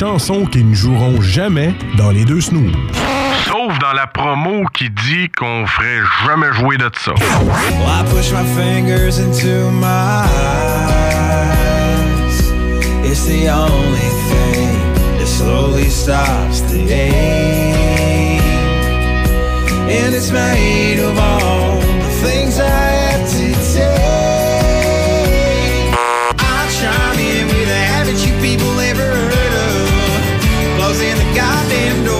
Chansons qui ne joueront jamais dans les deux snooze. Sauf dans la promo qui dit qu'on ferait jamais jouer de ça. Well, I push my fingers into my eyes. It's the only thing that slowly stops the ache. And it's made of all the things I had to goddamn door.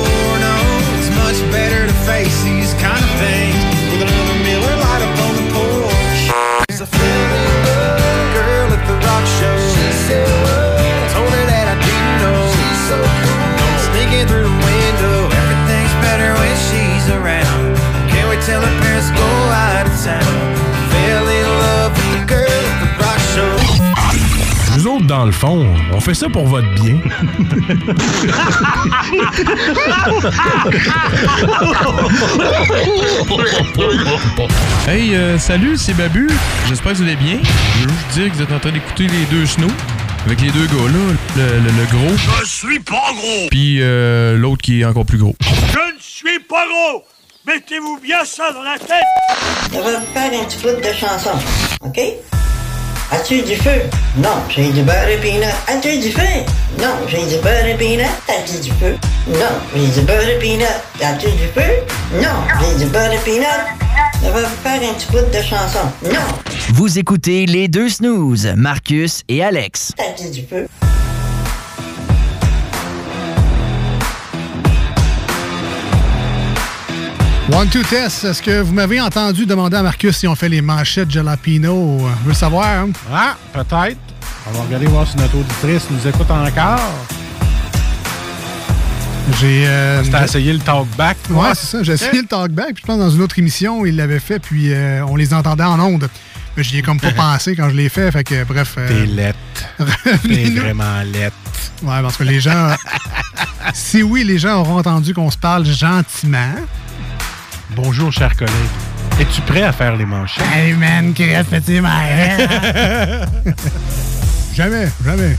On fait ça pour votre bien. Hey, euh, salut, c'est Babu. J'espère que vous allez bien. Je veux juste dire que vous êtes en train d'écouter les deux snows. Avec les deux gars, là. Le, le- le gros. Je suis pas gros. Puis euh, l'autre qui est encore plus gros. Je ne suis pas gros. Mettez-vous bien ça dans la tête. On va faire un petit bout de chanson, OK? As-tu du feu? Non, j'ai du beurre et peanut. As-tu du feu? Non, j'ai du beurre et peanut. As-tu du feu? Non, j'ai du beurre et peanut. As-tu du feu? Non, j'ai du beurre et peanut. On va faire un petit bout de chanson. Non, Vous écoutez les deux snooze, Marcus et Alex. t'as-tu du feu? One, two, test. Est-ce que vous m'avez entendu demander à Marcus si on fait les manchettes jalapino? Je veux le savoir. hein? Ah, peut-être. On va regarder voir si notre auditrice nous écoute encore. J'ai. Euh, T'as essayé le talkback, toi? Ouais, c'est ça. J'ai essayé le talkback. Puis je pense dans une autre émission, il l'avait fait. Puis euh, on les entendait en ondes. Mais j'y ai comme pas [LAUGHS] pensé quand je l'ai fait. Fait que bref. euh, T'es lette. T'es vraiment lette. Ouais, parce que les gens. [LAUGHS] si oui, les gens auront entendu qu'on se parle gentiment. Bonjour, cher collègue. Es-tu prêt à faire les manchettes? Hey man, Chris, petit [LAUGHS] Jamais, jamais.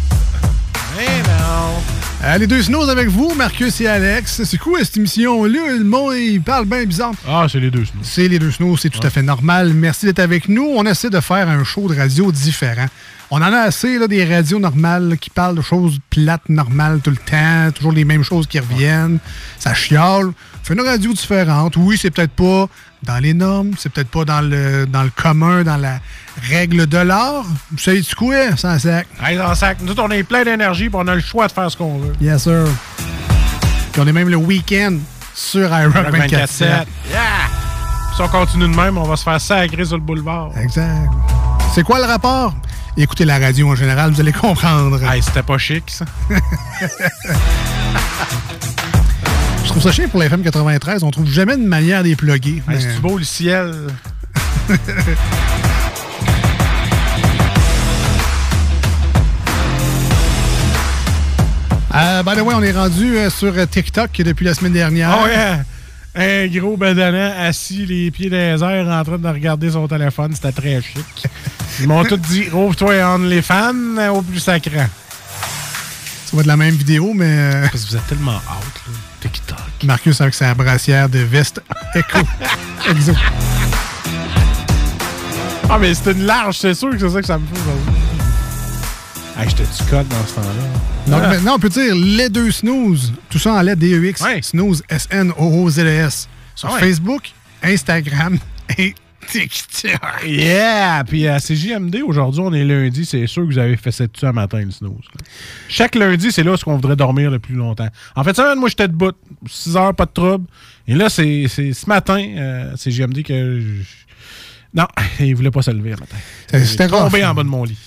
Eh non. Euh, les deux snows avec vous, Marcus et Alex. C'est quoi cette émission-là? Le monde, il parle bien bizarre. Ah, c'est les deux snows. C'est les deux snows, c'est tout à fait normal. Merci d'être avec nous. On essaie de faire un show de radio différent. On en a assez, là, des radios normales là, qui parlent de choses plates, normales tout le temps, toujours les mêmes choses qui reviennent. Ça chiale. Fait une radio différente. Oui, c'est peut-être pas dans les normes, c'est peut-être pas dans le, dans le commun, dans la règle de l'art. Vous savez du quoi, sans sac? Hey, dans le sac, nous on est plein d'énergie puis on a le choix de faire ce qu'on veut. Yes, sir. Puis on est même le week-end sur iRock 24 24-7. Yeah! Si on continue de même, on va se faire sacrer sur le boulevard. Exact. C'est quoi le rapport? Écoutez la radio en général, vous allez comprendre. Hey, c'était pas chic, ça. [LAUGHS] Trouve ça chiant pour la FM 93. On trouve jamais une manière d'y plugger. Hey, mais- C'est-tu beau le ciel? [LAUGHS] Euh, by the way, on est rendu euh, sur euh, TikTok depuis la semaine dernière. Oh yeah! Un gros badana assis, les pieds dans les airs, en train de regarder son téléphone. C'était très chic. Ils m'ont tous dit Ouvre-toi OnlyFans euh, au plus sacré. Ça va de la même vidéo, mais. Parce que vous êtes tellement out, là. TikTok. Marcus avec sa brassière de veste Echo. [LAUGHS] Exo. Ah, mais c'était une large, c'est sûr que c'est ça que ça me fait. Hey, j'étais du code dans ce temps-là. Donc Ah. maintenant, on peut dire les deux snooze. Tout ça en lettres D-E-X. Snooze, S-N-O-O-Z-E-S. Sur Ah ouais. Facebook, Instagram et [LAUGHS] TikTok. [LAUGHS] Yeah! Puis à CJMD, aujourd'hui, on est lundi. C'est sûr que vous avez fait cette dessus à matin, le snooze. là. Chaque lundi, c'est là où on voudrait dormir le plus longtemps. En fait, ça, moi, j'étais debout. 6 heures, pas de trouble. Et là, c'est c'est ce matin, euh, CJMD, que. je- Non, [LAUGHS] il voulait pas se lever le matin. C'était- c'était Il est tombé en bas de mon lit.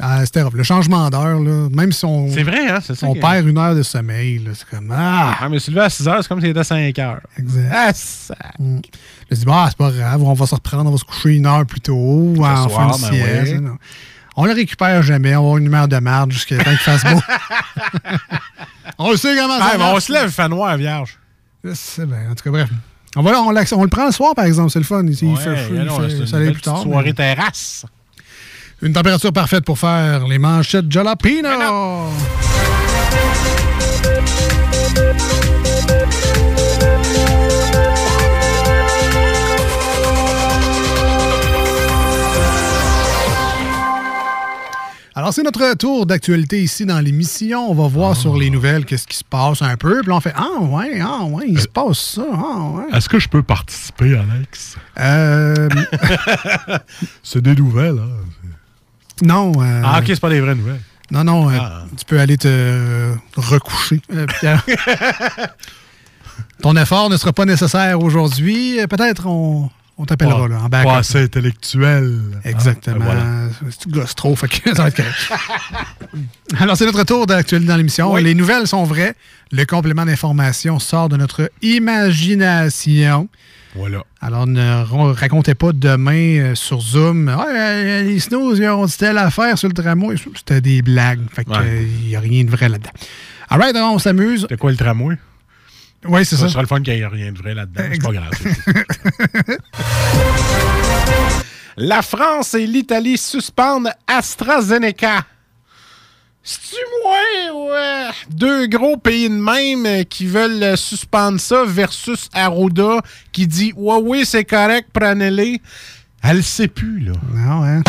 Ah, C'était. Le changement d'heure, même si on, vrai, hein? Ça on perd une heure de sommeil, c'est comme Ah! Ah, mais se lever à 6 heures, c'est comme s'il était à 5 heures. Exact. Ah, ça. Mm. Je dis, bah, c'est pas grave, on va se reprendre, on va se coucher une heure plus tôt, en fin soir, de ben sieste. ouais. non. On le récupère jamais, on va avoir une humeur de merde jusqu'à temps qu'il fasse beau. [LAUGHS] on le sait comment ça Ah, mais on se lève, il fait noir, vierge. C'est bien, en tout cas, bref. On, va, on, l'accent- on le prend le soir, par exemple, c'est le fun. Il Ouais, fait chaud, il fait soleil plus tard. soirée mais- terrasse. Une température parfaite pour faire les manchettes jalapeno. Alors, c'est notre tour d'actualité ici dans l'émission. On va voir sur les nouvelles qu'est-ce qui se passe un peu. Puis là, on fait Ah, ouais, ah, ouais, il se passe ça. Ah, ouais. Est-ce que je peux participer, Alex? Euh, [LAUGHS] [LAUGHS] c'est des nouvelles, hein? Non. euh, Ah, ok, c'est pas des vraies nouvelles. Non, non, euh, Ah. tu peux aller te euh, recoucher, Pierre. [LAUGHS] Ton effort ne sera pas nécessaire aujourd'hui. Peut-être on, on t'appellera là, en pas assez intellectuel. Exactement. Ah, ben voilà. C'est gosse trop, fait que [LAUGHS] ça va être correct. Alors, c'est notre tour d'actualité dans l'émission. Les nouvelles sont vraies. Le complément d'information sort de notre imagination. Voilà. Alors, ne ra- racontez pas demain euh, sur Zoom. Ah, euh, les snooze, ils ont dit telle affaire sur le tramway. C'était des blagues. Fait Ouais. qu'il n'y a rien de vrai là-dedans. All right, alors, on s'amuse. C'est quoi le tramway? Oui, c'est ça. Ça sera le fun qu'il n'y ait rien de vrai là-dedans. C'est pas grave. [LAUGHS] La France et l'Italie suspendent AstraZeneca. C'est-tu moi, ouais? Deux gros pays de même euh, qui veulent euh, suspendre ça versus Arruda qui dit Ouais, oui, c'est correct, prenez-les. Elle le sait plus, là. Non, hein?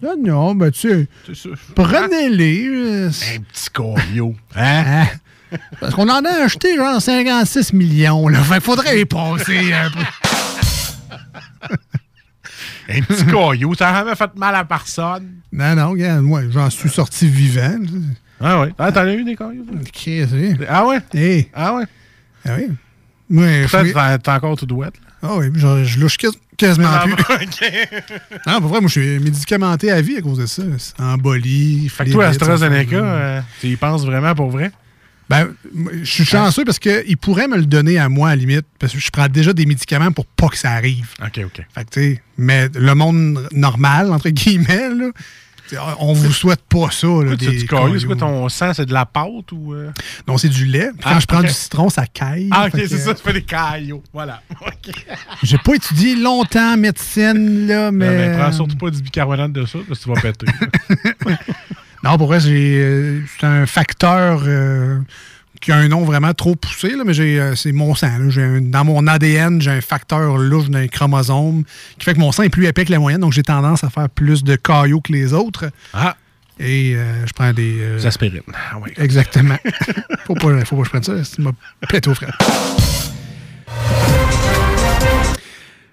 Non, non, ben tu sais, prenez-les. euh, Un petit caillot. [LAUGHS] Hein? Parce qu'on en a acheté genre 56 millions, là. Fait faudrait les passer un peu. [LAUGHS] Un petit [LAUGHS] caillot, ça n'a jamais fait mal à personne. Non, non, regarde, moi, j'en suis sorti vivant. Ah ouais. Ah, t'en as eu des que c'est? Ah ouais? Hey. Ah ouais? Ah oui. Moi, Peut-être t'es encore tout douette. Ah oui, je, je louche quas- quasiment Ah, plus. [LAUGHS] ok. Non, pour vrai, moi, je suis médicamenté à vie à cause de ça. Embolie, Fait que toi, AstraZeneca, euh, tu y penses vraiment pour vrai? Ben, je suis chanceux parce qu'il pourrait me le donner à moi, à la limite, parce que je prends déjà des médicaments pour pas que ça arrive. OK, OK. Fait que, tu sais, mais le monde normal, entre guillemets, là, on vous souhaite pas ça. Là, tu des du caillou, c'est cailloux. quoi ton sang? C'est de la pâte ou. euh? Non, c'est du lait. Puis quand Ah, je prends du citron, ça caille. Ah, ok, c'est ça, tu fais des caillots. Voilà. [LAUGHS] OK. J'ai pas étudié longtemps en médecine, là, mais. Mais, prends surtout pas du bicarbonate de soude parce que tu vas péter. [LAUGHS] Non, pour vrai, euh, c'est un facteur euh, qui a un nom vraiment trop poussé, là, mais euh, c'est mon sang. là. J'ai un- dans mon ADN, j'ai un facteur louche d'un chromosome qui fait que mon sang est plus épais que la moyenne, donc j'ai tendance à faire plus de caillots que les autres. Ah! Et euh, je prends des. euh, Des aspirines. Ah oui. Exactement. [LAUGHS] faut, pas, faut pas que je prenne ça, c'est m'a pété au frère.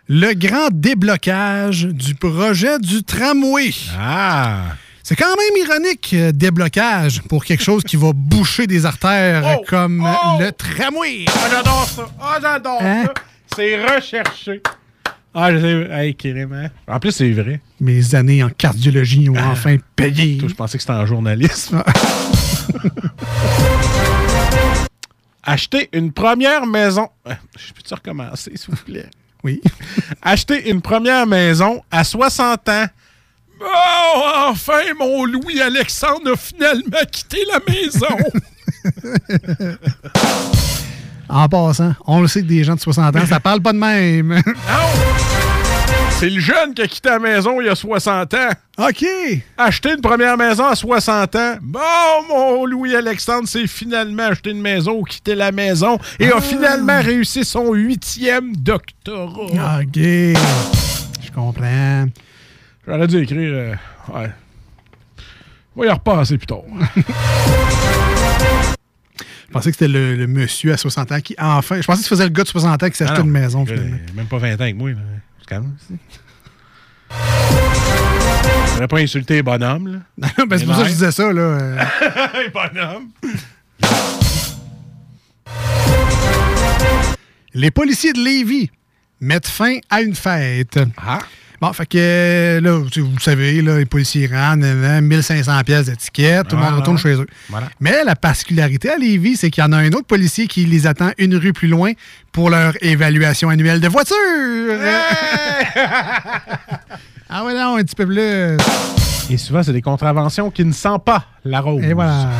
Le grand déblocage du projet du tramway. Ah! C'est quand même ironique, euh, déblocage, pour quelque chose qui va boucher des artères Oh! comme le tramway. Ah, j'adore ça! Ah, j'adore Hein? ça! C'est recherché. Ah, je sais. Hey, carrément. En plus, c'est vrai. Mes années en cardiologie ont enfin payé. Toi, je pensais que c'était en journalisme. [LAUGHS] Acheter une première maison. Euh, Je peux-tu recommencer, s'il vous plaît? Oui. [LAUGHS] Acheter une première maison à 60 ans. Oh, enfin, mon Louis-Alexandre a finalement quitté la maison. [LAUGHS] En passant, on le sait que des gens de 60 ans, ça parle pas de même. [LAUGHS] C'est le jeune qui a quitté la maison il y a 60 ans. OK. Acheter une première maison à 60 ans. Bon, mon Louis-Alexandre s'est finalement acheté une maison ou quitté la maison et a finalement réussi son huitième doctorat. OK. Je comprends. J'aurais dû écrire. euh, ouais. On va y repasser plus tard. Je pensais que c'était le, le monsieur à 60 ans qui, enfin, je pensais que tu faisais le gars de 60 ans qui s'achetait non. une maison, finalement. Même pas 20 ans avec moi. Là. Calme. J'aurais pas insulté les bonhommes. Là. Ben, c'est pour ça que je disais ça, là. euh. [LAUGHS] les bonhommes. Les policiers de Lévis mettent fin à une fête. Ah. Bon, fait que là, vous savez, là, les policiers rentrent, nan, nan, 1500 pièces d'étiquette, tout le monde retourne chez eux. Voilà. Mais la particularité à Lévis, c'est qu'il y en a un autre policier qui les attend une rue plus loin pour leur évaluation annuelle de voiture. [LAUGHS] ah ouais, non, un petit peu plus. Et souvent, c'est des contraventions qui ne sentent pas la rose. Et voilà. [LAUGHS]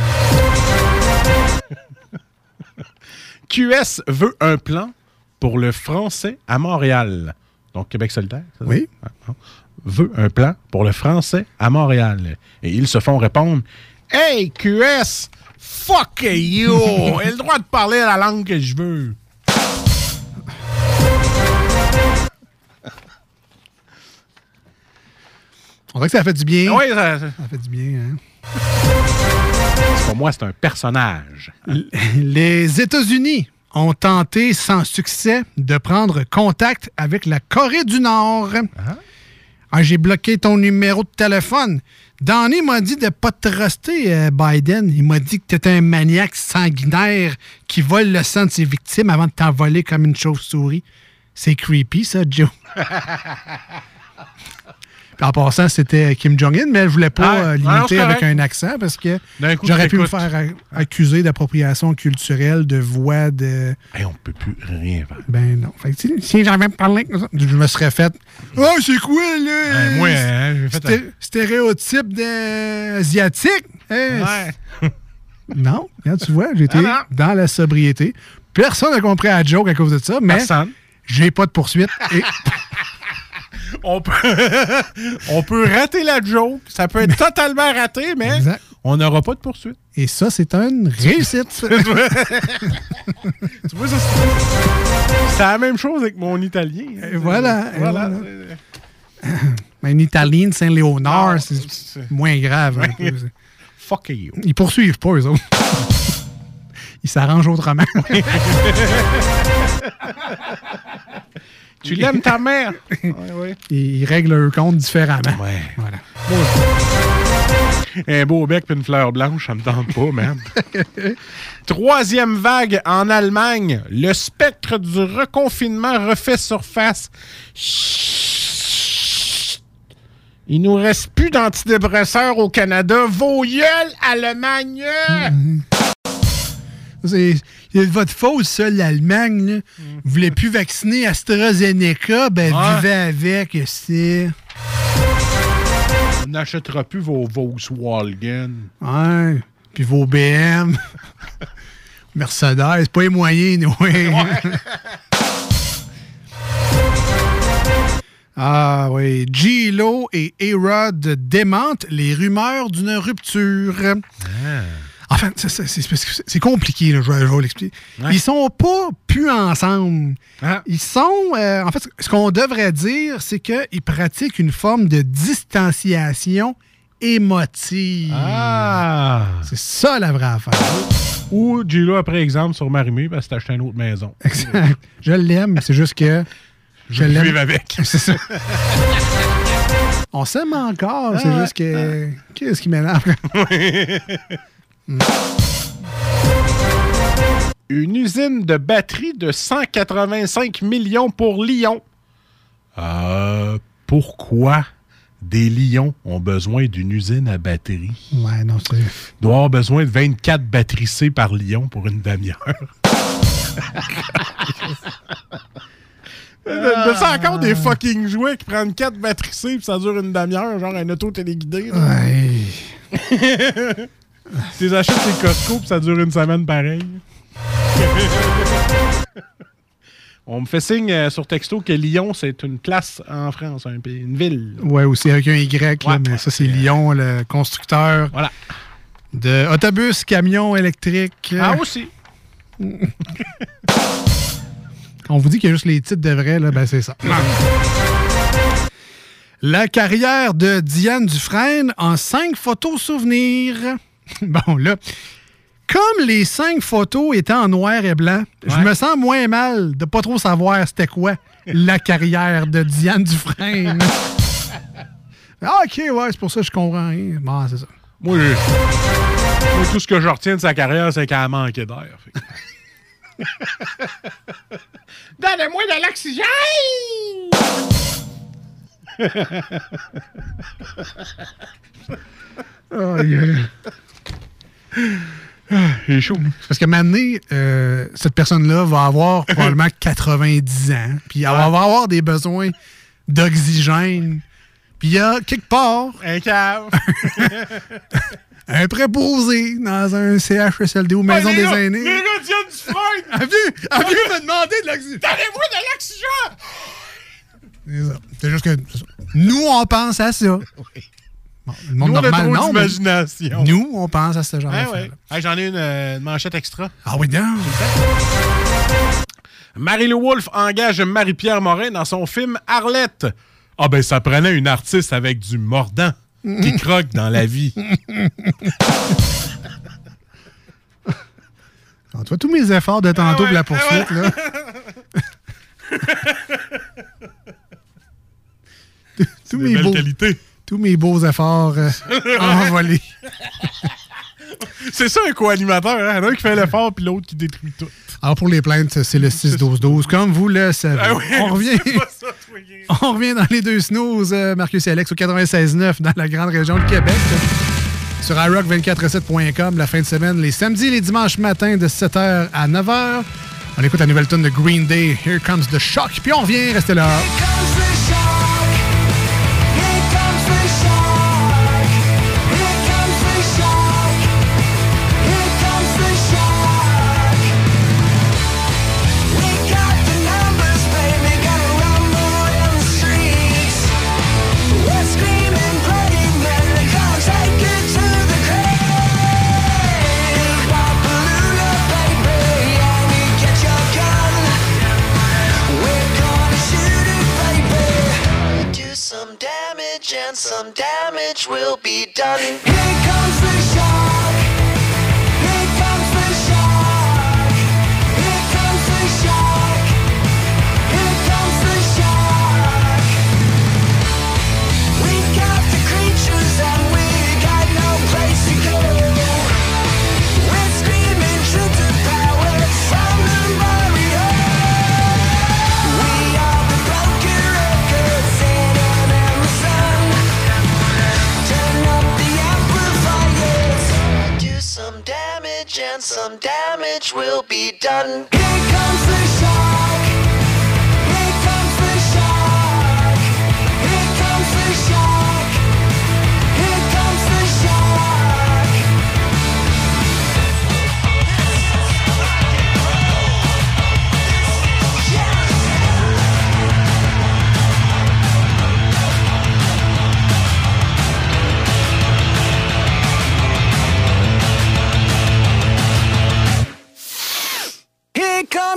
QS veut un plan pour le français à Montréal. Donc, Québec solidaire. c'est ça? Oui. Ah. Veut un plan pour le français à Montréal. Et ils se font répondre Hey, QS, fuck you! [LAUGHS] J'ai le droit de parler la langue que je veux. On dirait que ça fait du bien. Oui, Ça fait du bien, hein? pour moi, c'est un personnage. Les États-Unis ont tenté sans succès de prendre contact avec la Corée du Nord. Ah, J'ai bloqué ton numéro de téléphone. Donny m'a dit de pas te truster, euh, Biden. Il m'a dit que tu étais un maniaque sanguinaire qui vole le sang de ses victimes avant de t'envoler comme une chauve-souris. C'est creepy, ça, Joe. [LAUGHS] Puis en passant, c'était Kim Jong-un, mais elle voulait pas Ah, euh, ouais, non, l'imiter avec un accent parce que j'aurais je pu me faire accuser d'appropriation culturelle, de voix, de. Hey, on peut plus rien faire. Ben non. Fait que, si j'avais parlé comme ça, je me serais fait. Oh, c'est quoi, là? Ouais, moi, hein, j'ai fait Sté- Stéréotype d'asiatique? Hein? [LAUGHS] Non, regarde, tu vois, j'étais Ah dans la sobriété. Personne n'a compris la joke à cause de ça, mais Personne. j'ai pas de poursuite. Et On peut, [LAUGHS] on peut rater la joke. Ça peut être totalement raté, mais Exact. On n'aura pas de poursuite. Et ça, c'est une réussite. [LAUGHS] tu vois, ça, c'est la même chose avec mon italien. hein. Et voilà, et Voilà. voilà. Mais un Italien de Saint-Léonard, Ah, c'est c'est- moins grave. un peu. Fuck you. Ils poursuivent pas, eux autres. Ils s'arrangent autrement. [LAUGHS] Tu l'aimes ta mère? [LAUGHS] Ils règlent leur compte différemment. Voilà. Un beau bec et une fleur blanche, ça me tente pas, man. [LAUGHS] Troisième vague en Allemagne. Le spectre du reconfinement refait surface. Chut. Il nous reste plus d'antidépresseurs au Canada. Vos gueules, Allemagne! C'est c'est de votre faute, ça, l'Allemagne. là. Vous voulez plus vacciner AstraZeneca, ben Ouais. vivez avec, c'est. On n'achètera plus vos Volkswagen. Ouais. Puis vos BM. [LAUGHS] Mercedes, pas les moyens, oui. [LAUGHS] Ah oui, G-Lo et A-Rod démentent les rumeurs d'une rupture. Enfin, c'est- compliqué, là, je vais, je vais l'expliquer. Ils sont pas plus ensemble. Ils sont... euh, en fait, ce qu'on devrait dire, c'est qu'ils pratiquent une forme de distanciation émotive. Ah! C'est ça la vraie affaire. Ou Gilo après exemple sur Marimé parce que t'as acheté une autre maison. Exact. Je l'aime, mais c'est juste que. [LAUGHS] Je veux vivre avec. [LAUGHS] C'est ça. On s'aime encore, c'est Ah, juste que. Qu'est-ce qui m'énerve? [LAUGHS] Une usine de batterie de 185 millions pour Lyon. Euh, pourquoi des lions ont besoin d'une usine à batterie? Ouais, non, c'est. Doivent avoir besoin de 24 batteries C par lion pour une demi-heure. [LAUGHS] Mais c'est encore des fucking jouets qui prennent 4 batteries C et ça dure une demi-heure, genre un auto téléguidé. Ouais. [LAUGHS] [LAUGHS] Tu les achètes chez Costco puis ça dure une semaine pareil. [LAUGHS] On me fait signe euh, sur texto que Lyon, c'est une place en France, un pays, une ville. Ouais, aussi avec un Y, là, mais ça, c'est Lyon, le constructeur. Voilà. De autobus, camion électrique. Ah, aussi. [LAUGHS] On vous dit qu'il y a juste les titres de vrai, là, ben c'est ça. La carrière de Diane Dufresne en cinq photos souvenirs. [LAUGHS] Bon, là, comme les cinq photos étaient en noir et blanc, je me sens moins mal de pas trop savoir c'était quoi la carrière de Diane Dufresne. [LAUGHS] ah, ok, ouais, c'est pour ça que je comprends rien. Bon, c'est ça. Moi, je- moi, tout ce que je retiens de sa carrière, c'est qu'elle a manqué d'air. [LAUGHS] Donnez-moi de l'oxygène! Aïe, aïe. Il est chaud. Parce que maintenant, euh, cette personne-là va avoir [LAUGHS] probablement 90 ans. Puis elle va avoir des besoins d'oxygène. Puis il y a quelque part Un cave. [LAUGHS] un préposé dans un CHSLD ou maison les des aînés. Les gars du frein! [LAUGHS] Elle vient, me demander de l'oxygène. Donnez-moi de l'oxygène! C'est juste que nous, on pense à ça. Bon, le monde Nous, on a normal, trop d'imagination. Nous, on pense à ce genre Ah de ouais. J'en ai une, euh, une manchette extra. Ah oui, non. Marie-Lou Wolfe engage Marie-Pierre Morin dans son film Arlette. Ah ben, ça prenait une artiste avec du mordant qui [LAUGHS] croque dans la vie. Ah, tu vois, tous mes efforts de tantôt Ah ouais, pour la ah ouais. poursuite, là. [LAUGHS] tous, mes belles beaux, qualités. Tous mes beaux efforts euh, [LAUGHS] envolés. C'est ça un co-animateur, hein? Il y en a un qui fait l'effort puis l'autre qui détruit tout. Alors, pour les plaintes, c'est le 6-12-12. Comme vous le savez. Ah oui, on, revient, ça, [LAUGHS] on revient dans les deux snooze, euh, Marcus et Alex, au 96.9 dans la grande région de Québec. Sur iRock247.com, la fin de semaine, les samedis et les dimanches matins de 7h à 9h. On écoute la nouvelle tune de Green Day, Here Comes the Shock. Puis on revient, restez là. will be done. will be done. Here comes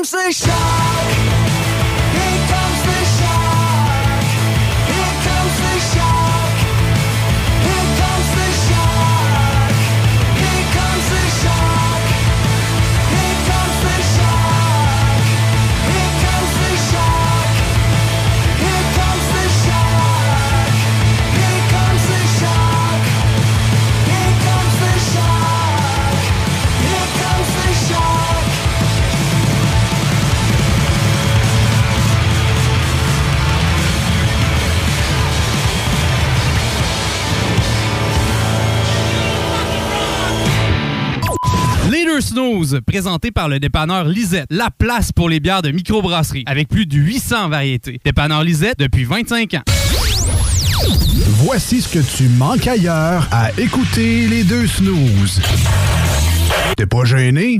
say shock. Snooze, présenté par le dépanneur Lisette, la place pour les bières de microbrasserie, avec plus de 800 variétés. Dépanneur Lisette depuis 25 ans. Voici ce que tu manques ailleurs à écouter les deux snooze. T'es pas gêné?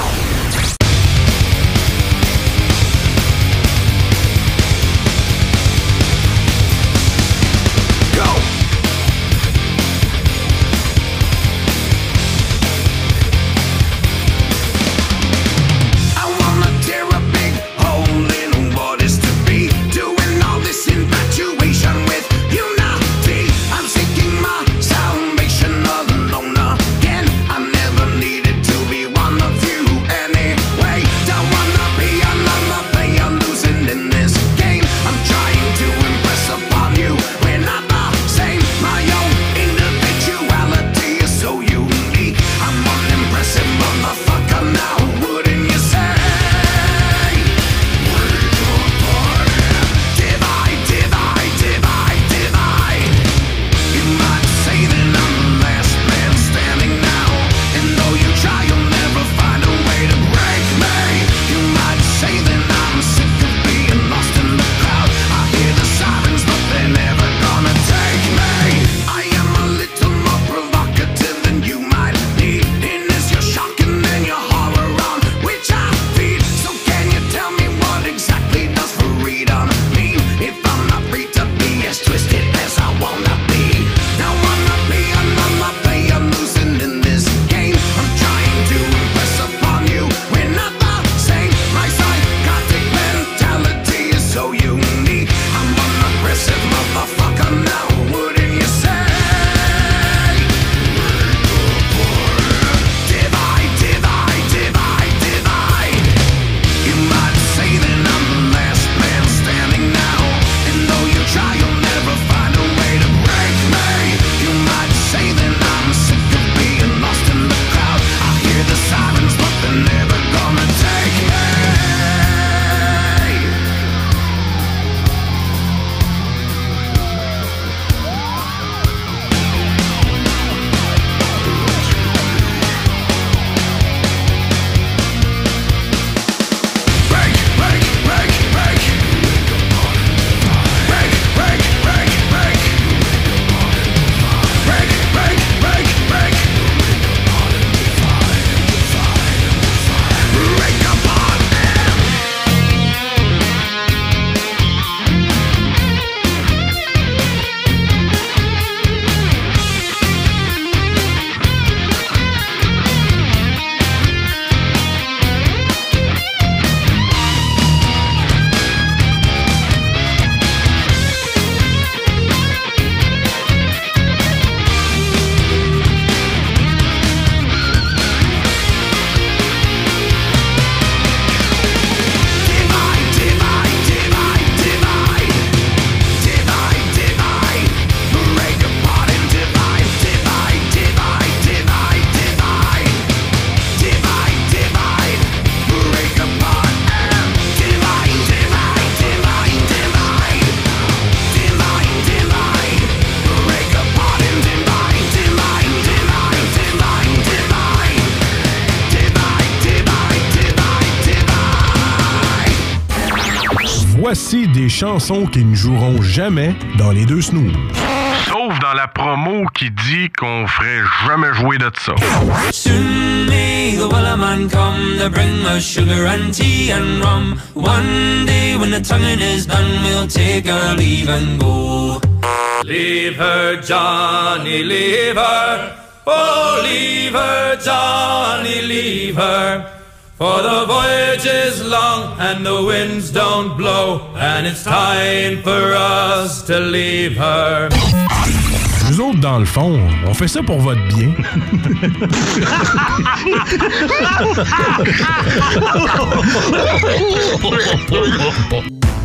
Chansons qui ne joueront jamais dans les deux snooze. Sauf dans la promo qui dit qu'on ferait jamais jouer de ça. Soon may the Wellerman come to bring us sugar and tea and rum. One day when the tonguing is done, we'll take our leave and go. Leave her, Johnny, leave her. Oh, leave her, Johnny, leave her. For the voyage is long and the winds don't blow, and it's time for us to leave her. Nous autres, dans le fond, on fait ça pour votre bien. [LAUGHS]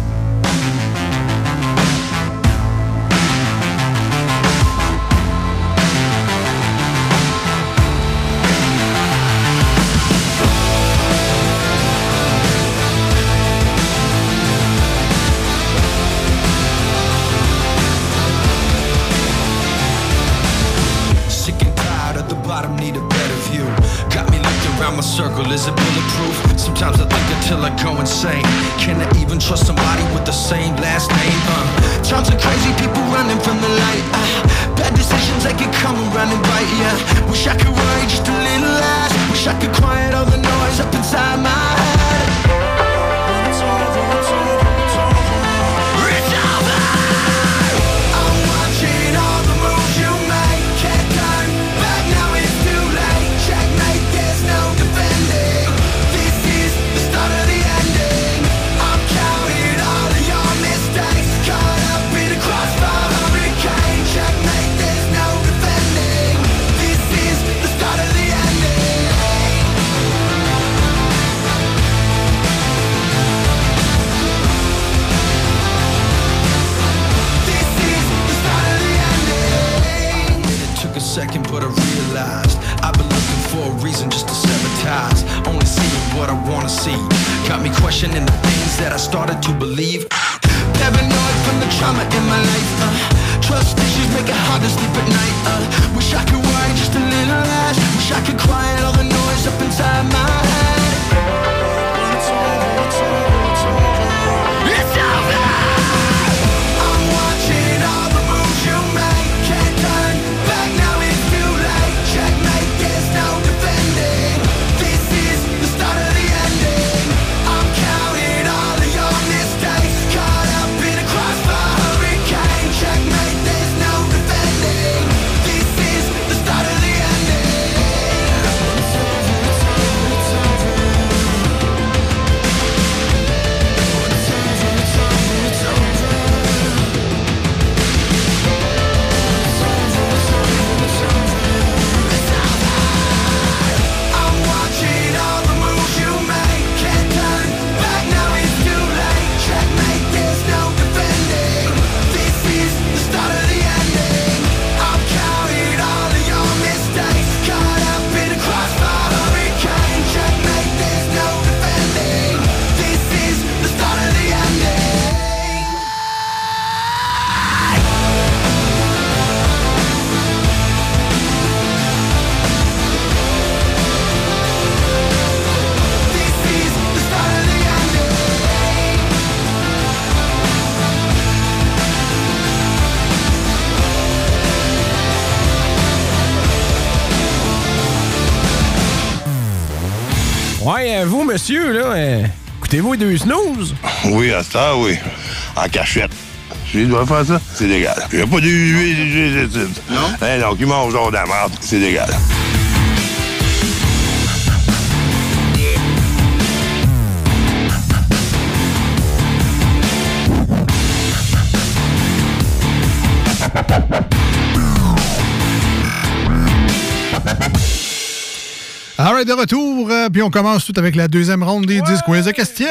is it bulletproof? Sometimes I think until I go insane. Can I even trust somebody with the same last name? Uh, times are crazy, people running from the light. Uh, bad decisions, they can come around and bite ya. Wish I could worry just a little less. Wish I could quiet all the noise up inside my head. A reason just to sabotage. Only seeing what I wanna see. Got me questioning the things that I started to believe. Paranoid from the trauma in my life. Uh, trust issues make it hard to sleep at night. Uh, wish I could worry just a little less. Wish I could quiet all the noise up inside my head. Vous, monsieur, là, euh, écoutez-vous les deux snooze? Oui, à ça, oui. En cachette. Je dois faire ça, c'est légal. Il n'y a pas de huile, Non? Hein, donc, ils mangent genre de la merde, c'est légal. Right, de retour. euh, puis on commence tout avec la deuxième ronde des 10 quiz de questions.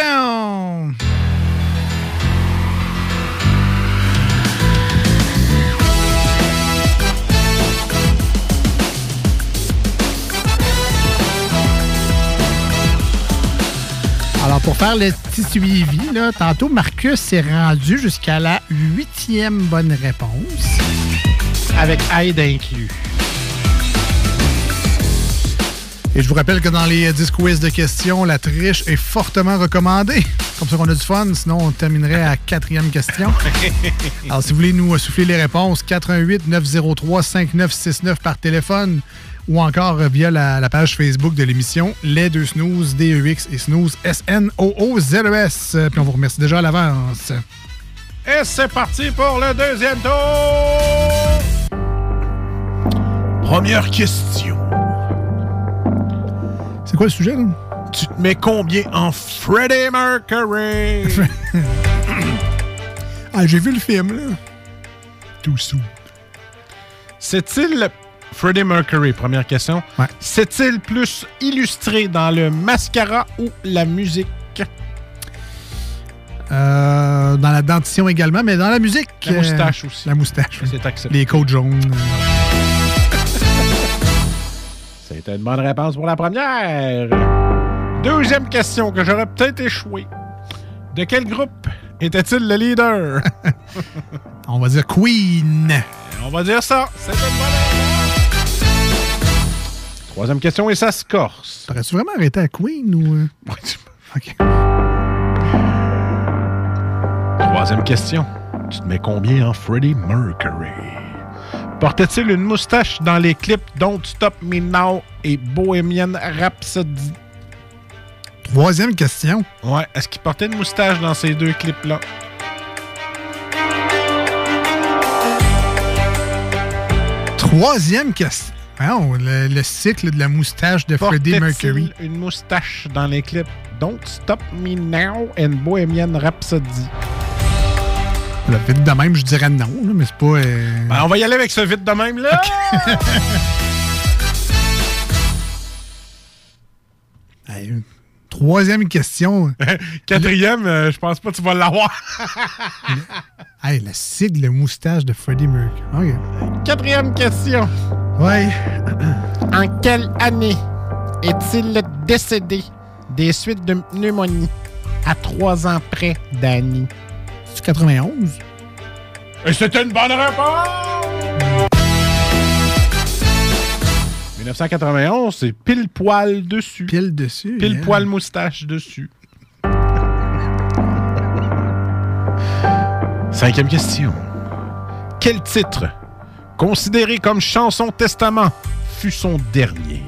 Alors, pour faire le petit suivi, là, tantôt, Marcus s'est rendu jusqu'à la huitième bonne réponse. Avec aide inclus. Et je vous rappelle que dans les 10 quiz de questions, la triche est fortement recommandée. Comme ça qu'on a du fun, sinon on terminerait à quatrième question. [LAUGHS] Alors, si vous voulez nous souffler les réponses, 88 903 5969 par téléphone ou encore via la, la page Facebook de l'émission Les Deux Snooze, D-E-X et Snooze, S-N-O-O-Z-E-S. Puis on vous remercie déjà à l'avance. Et c'est parti pour le deuxième tour! Première question. C'est quoi le sujet, là? Tu te mets combien en Freddie Mercury? [LAUGHS] ah, j'ai vu le film, là. Tout. C'est-il Freddie Mercury, première question. C'est-il plus illustré dans le mascara ou la musique? Euh, dans la dentition également, mais dans la musique. La euh, moustache aussi. La moustache. C'est accepté. Les côtes jaunes. C'était une bonne réponse pour la première. Deuxième question que j'aurais peut-être échoué. De quel groupe était-il le leader? [LAUGHS] On va dire Queen. On va dire ça. C'est une bonne réponse. Troisième question et ça se corse. T'aurais-tu vraiment arrêté à Queen ou. euh? [LAUGHS] OK. Troisième question. Tu te mets combien en Freddie Mercury? Portait-il une moustache dans les clips Don't Stop Me Now et Bohemian Rhapsody? Troisième question. Ouais. Est-ce qu'il portait une moustache dans ces deux clips-là? Troisième question. Voyons, le, le cycle de la moustache de Freddie Portait-il Mercury. une moustache dans les clips Don't Stop Me Now and Bohemian Rhapsody? Là, vite de même, je dirais non, là, mais c'est pas. euh, Ben, on va y aller avec ce vite de même, là! [LAUGHS] Troisième question. [LAUGHS] Quatrième, euh, je pense pas que tu vas l'avoir. hey, le cycle de moustache de Freddie Mercury. Quatrième question. Ouais. [CLEARS THROAT] En quelle année est-il décédé des suites de pneumonie à trois ans près d'Annie? C'est 91? Et c'est une bonne réponse! 1991, c'est pile poil dessus. Pile dessus. Pile yeah. poil moustache dessus. [LAUGHS] Cinquième question. Quel titre, considéré comme chanson testament, fut son dernier?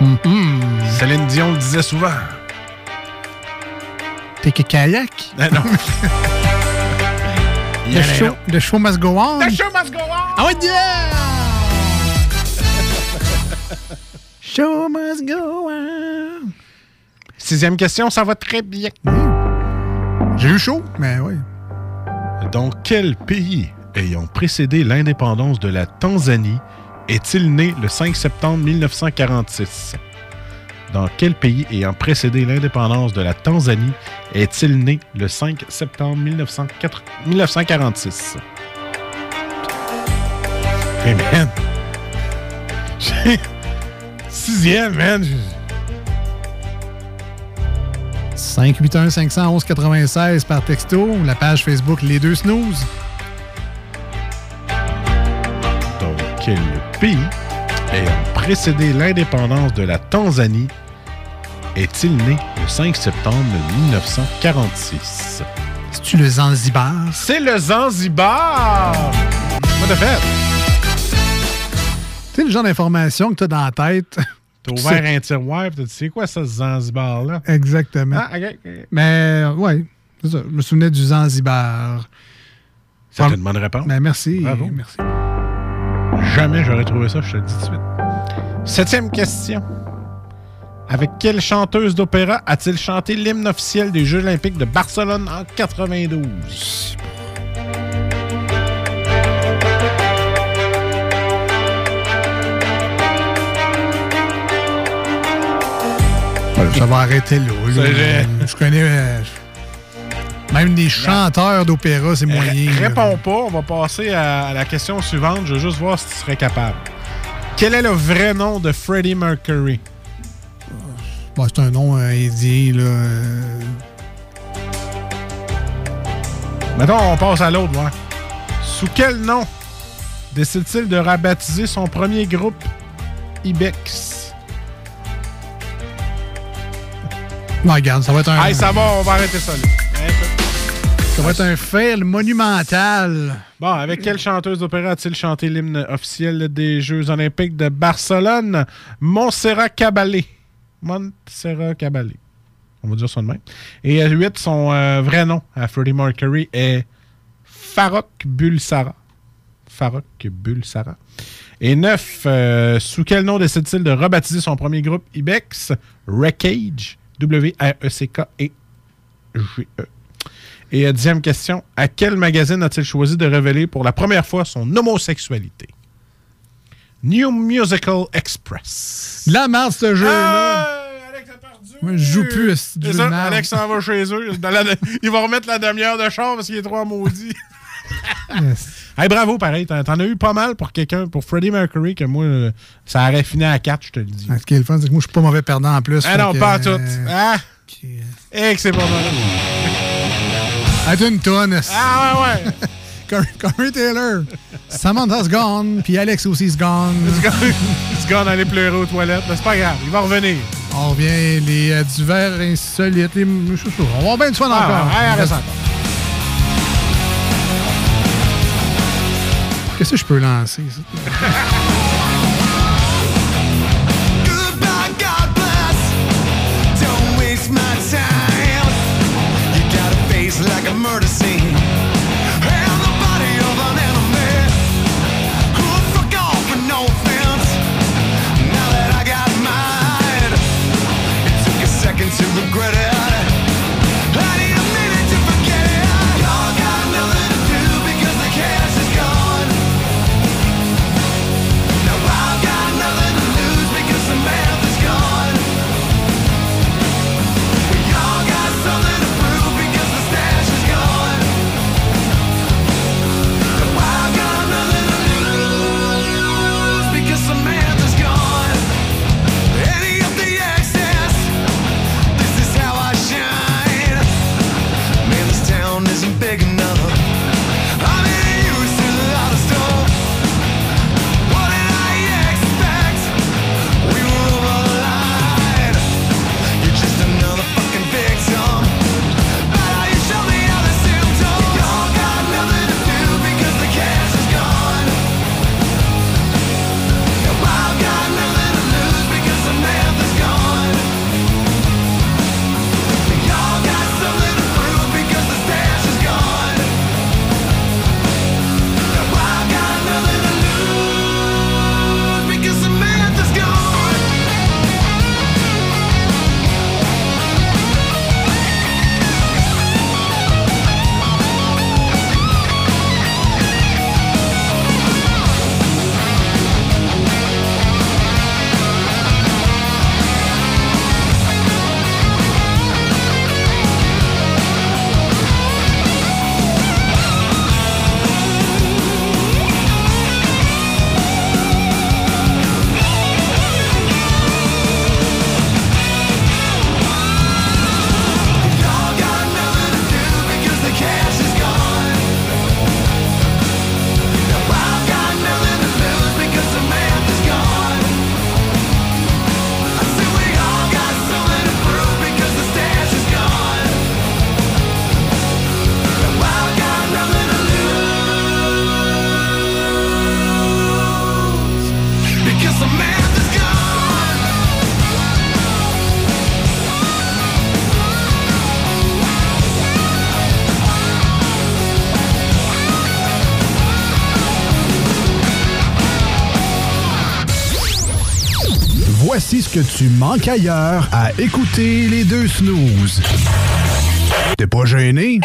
Mhm. Céline Dion le disait souvent. T'es que kayak? Ah non. The [LAUGHS] show, the show must go on. The show must go on! Ah ouais, yeah! [LAUGHS] show must go on. Sixième question, ça va très bien. J'ai eu chaud, mais oui. Dans quel pays ayant précédé l'indépendance de la Tanzanie est-il né le 5 septembre 1946? Dans quel pays ayant précédé l'indépendance de la Tanzanie est-il né le 5 septembre 1904 1946? Hey man! [LAUGHS] J'ai- Sixième, man! 581 511 96 par texto, la page Facebook Les Deux Snooze. Dans quel pays ayant précédé l'indépendance de la Tanzanie est-il né le 5 septembre 1946? C'est-tu le Zanzibar? C'est le Zanzibar! What the fait? Tu sais, le genre d'information que tu as dans la tête. [LAUGHS] T'as ouvert un tiroir et t'as dit, c'est quoi ça, ce Zanzibar-là? Exactement. Ah. Mais, ouais, c'est ça. Je me souvenais du Zanzibar. C'est une bonne réponse. Ben, merci. Bravo. Merci. Jamais j'aurais trouvé ça, je te le dis tout de suite. Septième question. Avec quelle chanteuse d'opéra a-t-il chanté l'hymne officiel des Jeux olympiques de Barcelone en 92? Ça va arrêter vrai. Je connais. Euh, même des chanteurs d'opéra, c'est moyen. R- là. Réponds pas, on va passer à, la question suivante. Je veux juste voir si tu serais capable. Quel est le vrai nom de Freddie Mercury? Bon, c'est un nom euh, indien, là. euh, Mettons, on passe à l'autre, ouais. Sous quel nom décide-t-il de rebaptiser son premier groupe Ibex? Non, regarde, ça va être un. Hey, ça va, on va arrêter ça là. Ça va être un fail monumental. Bon, avec quelle chanteuse d'opéra a-t-il chanté l'hymne officiel des Jeux olympiques de Barcelone? Montserrat Caballé. Montserrat Caballé. On va dire son même. Et 8, son euh, vrai nom à Freddie Mercury est Farrokh Bulsara. Farrokh Bulsara. Et 9, sous quel nom décide-t-il de rebaptiser son premier groupe Ibex? Wreckage. W-R-E-C-K-E-G-E. Et euh, dixième question, à quel magazine a-t-il choisi de révéler pour la première fois son homosexualité? New Musical Express. De la merde, ce jeu-là. Moi, je joue plus à ce jeu ça. Alex s'en va chez eux. Dans la- [LAUGHS] il va remettre la demi-heure de char parce qu'il est trop maudit. [LAUGHS] hey, bravo, pareil. T'en as eu pas mal pour quelqu'un, pour Freddie Mercury, que moi, euh, ça aurait fini à 4, je te le dis. Ce qui est le fun, c'est que moi, je suis pas mauvais perdant en plus. Ah non, que, pas en tout. euh, Ah! Eh, que c'est pas mal. Arrête une tonne. Ah ouais, ouais. [LAUGHS] Corey, Taylor. Samantha's gone, puis Alex aussi is gone. Ce gars allait pleurer aux toilettes, mais c'est pas grave, il va revenir. On revient, les euh, divers insolites, les... pas, On va avoir bien du fun Ah, encore. ouais, arrête ça Qu'est-ce que je peux lancer? ça? [LAUGHS] que tu manques ailleurs à écouter les deux snooze. T'es pas gêné?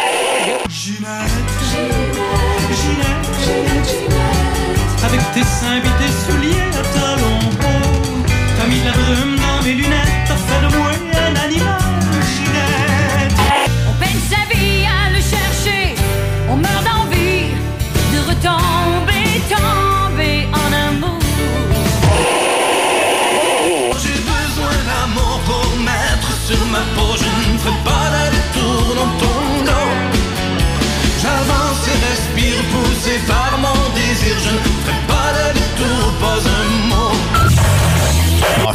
Avec tes seins et tes souliers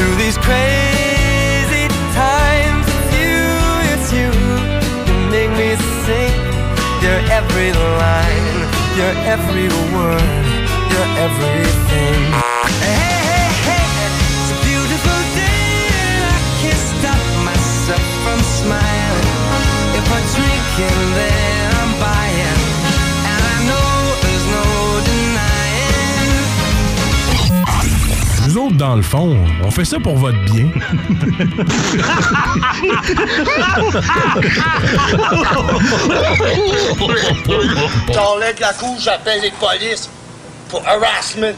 through these crazy times. It's you, it's you. You make me sing your every line, your every word, your everything. Hey! Dans le fond, on fait ça pour votre bien. T'enlèves la couche, j'appelle les polices pour harassment.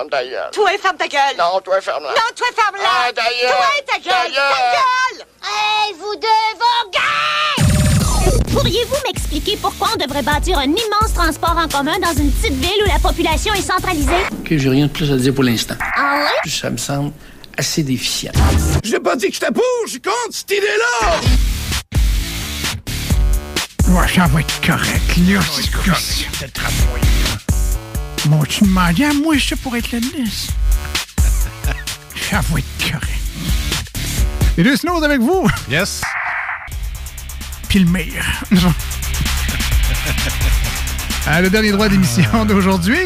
Femme ta gueule. Toi, ferme ta gueule. Non, toi, ferme-la. Non, toi, ferme-la. Ah, ta gueule. Toi, ta gueule. Ta Ta gueule. gueule. Hey, vous deux, vos gars! Pourriez-vous m'expliquer pourquoi on devrait bâtir un immense transport en commun dans une petite ville où la population est centralisée? Ok, j'ai rien de plus à dire pour l'instant. Ah ouais? Ça me semble assez déficient. J'ai pas dit que j'étais pour, je suis contre cette idée-là. Ouais, ça va être correct, là. c'est quoi Bon, tu demandais à moi ça pour être liste. [LAUGHS] Ça va être correct. Les deux snows avec vous. Yes. Puis le meilleur. [LAUGHS] Ah, le dernier droit d'émission d'aujourd'hui.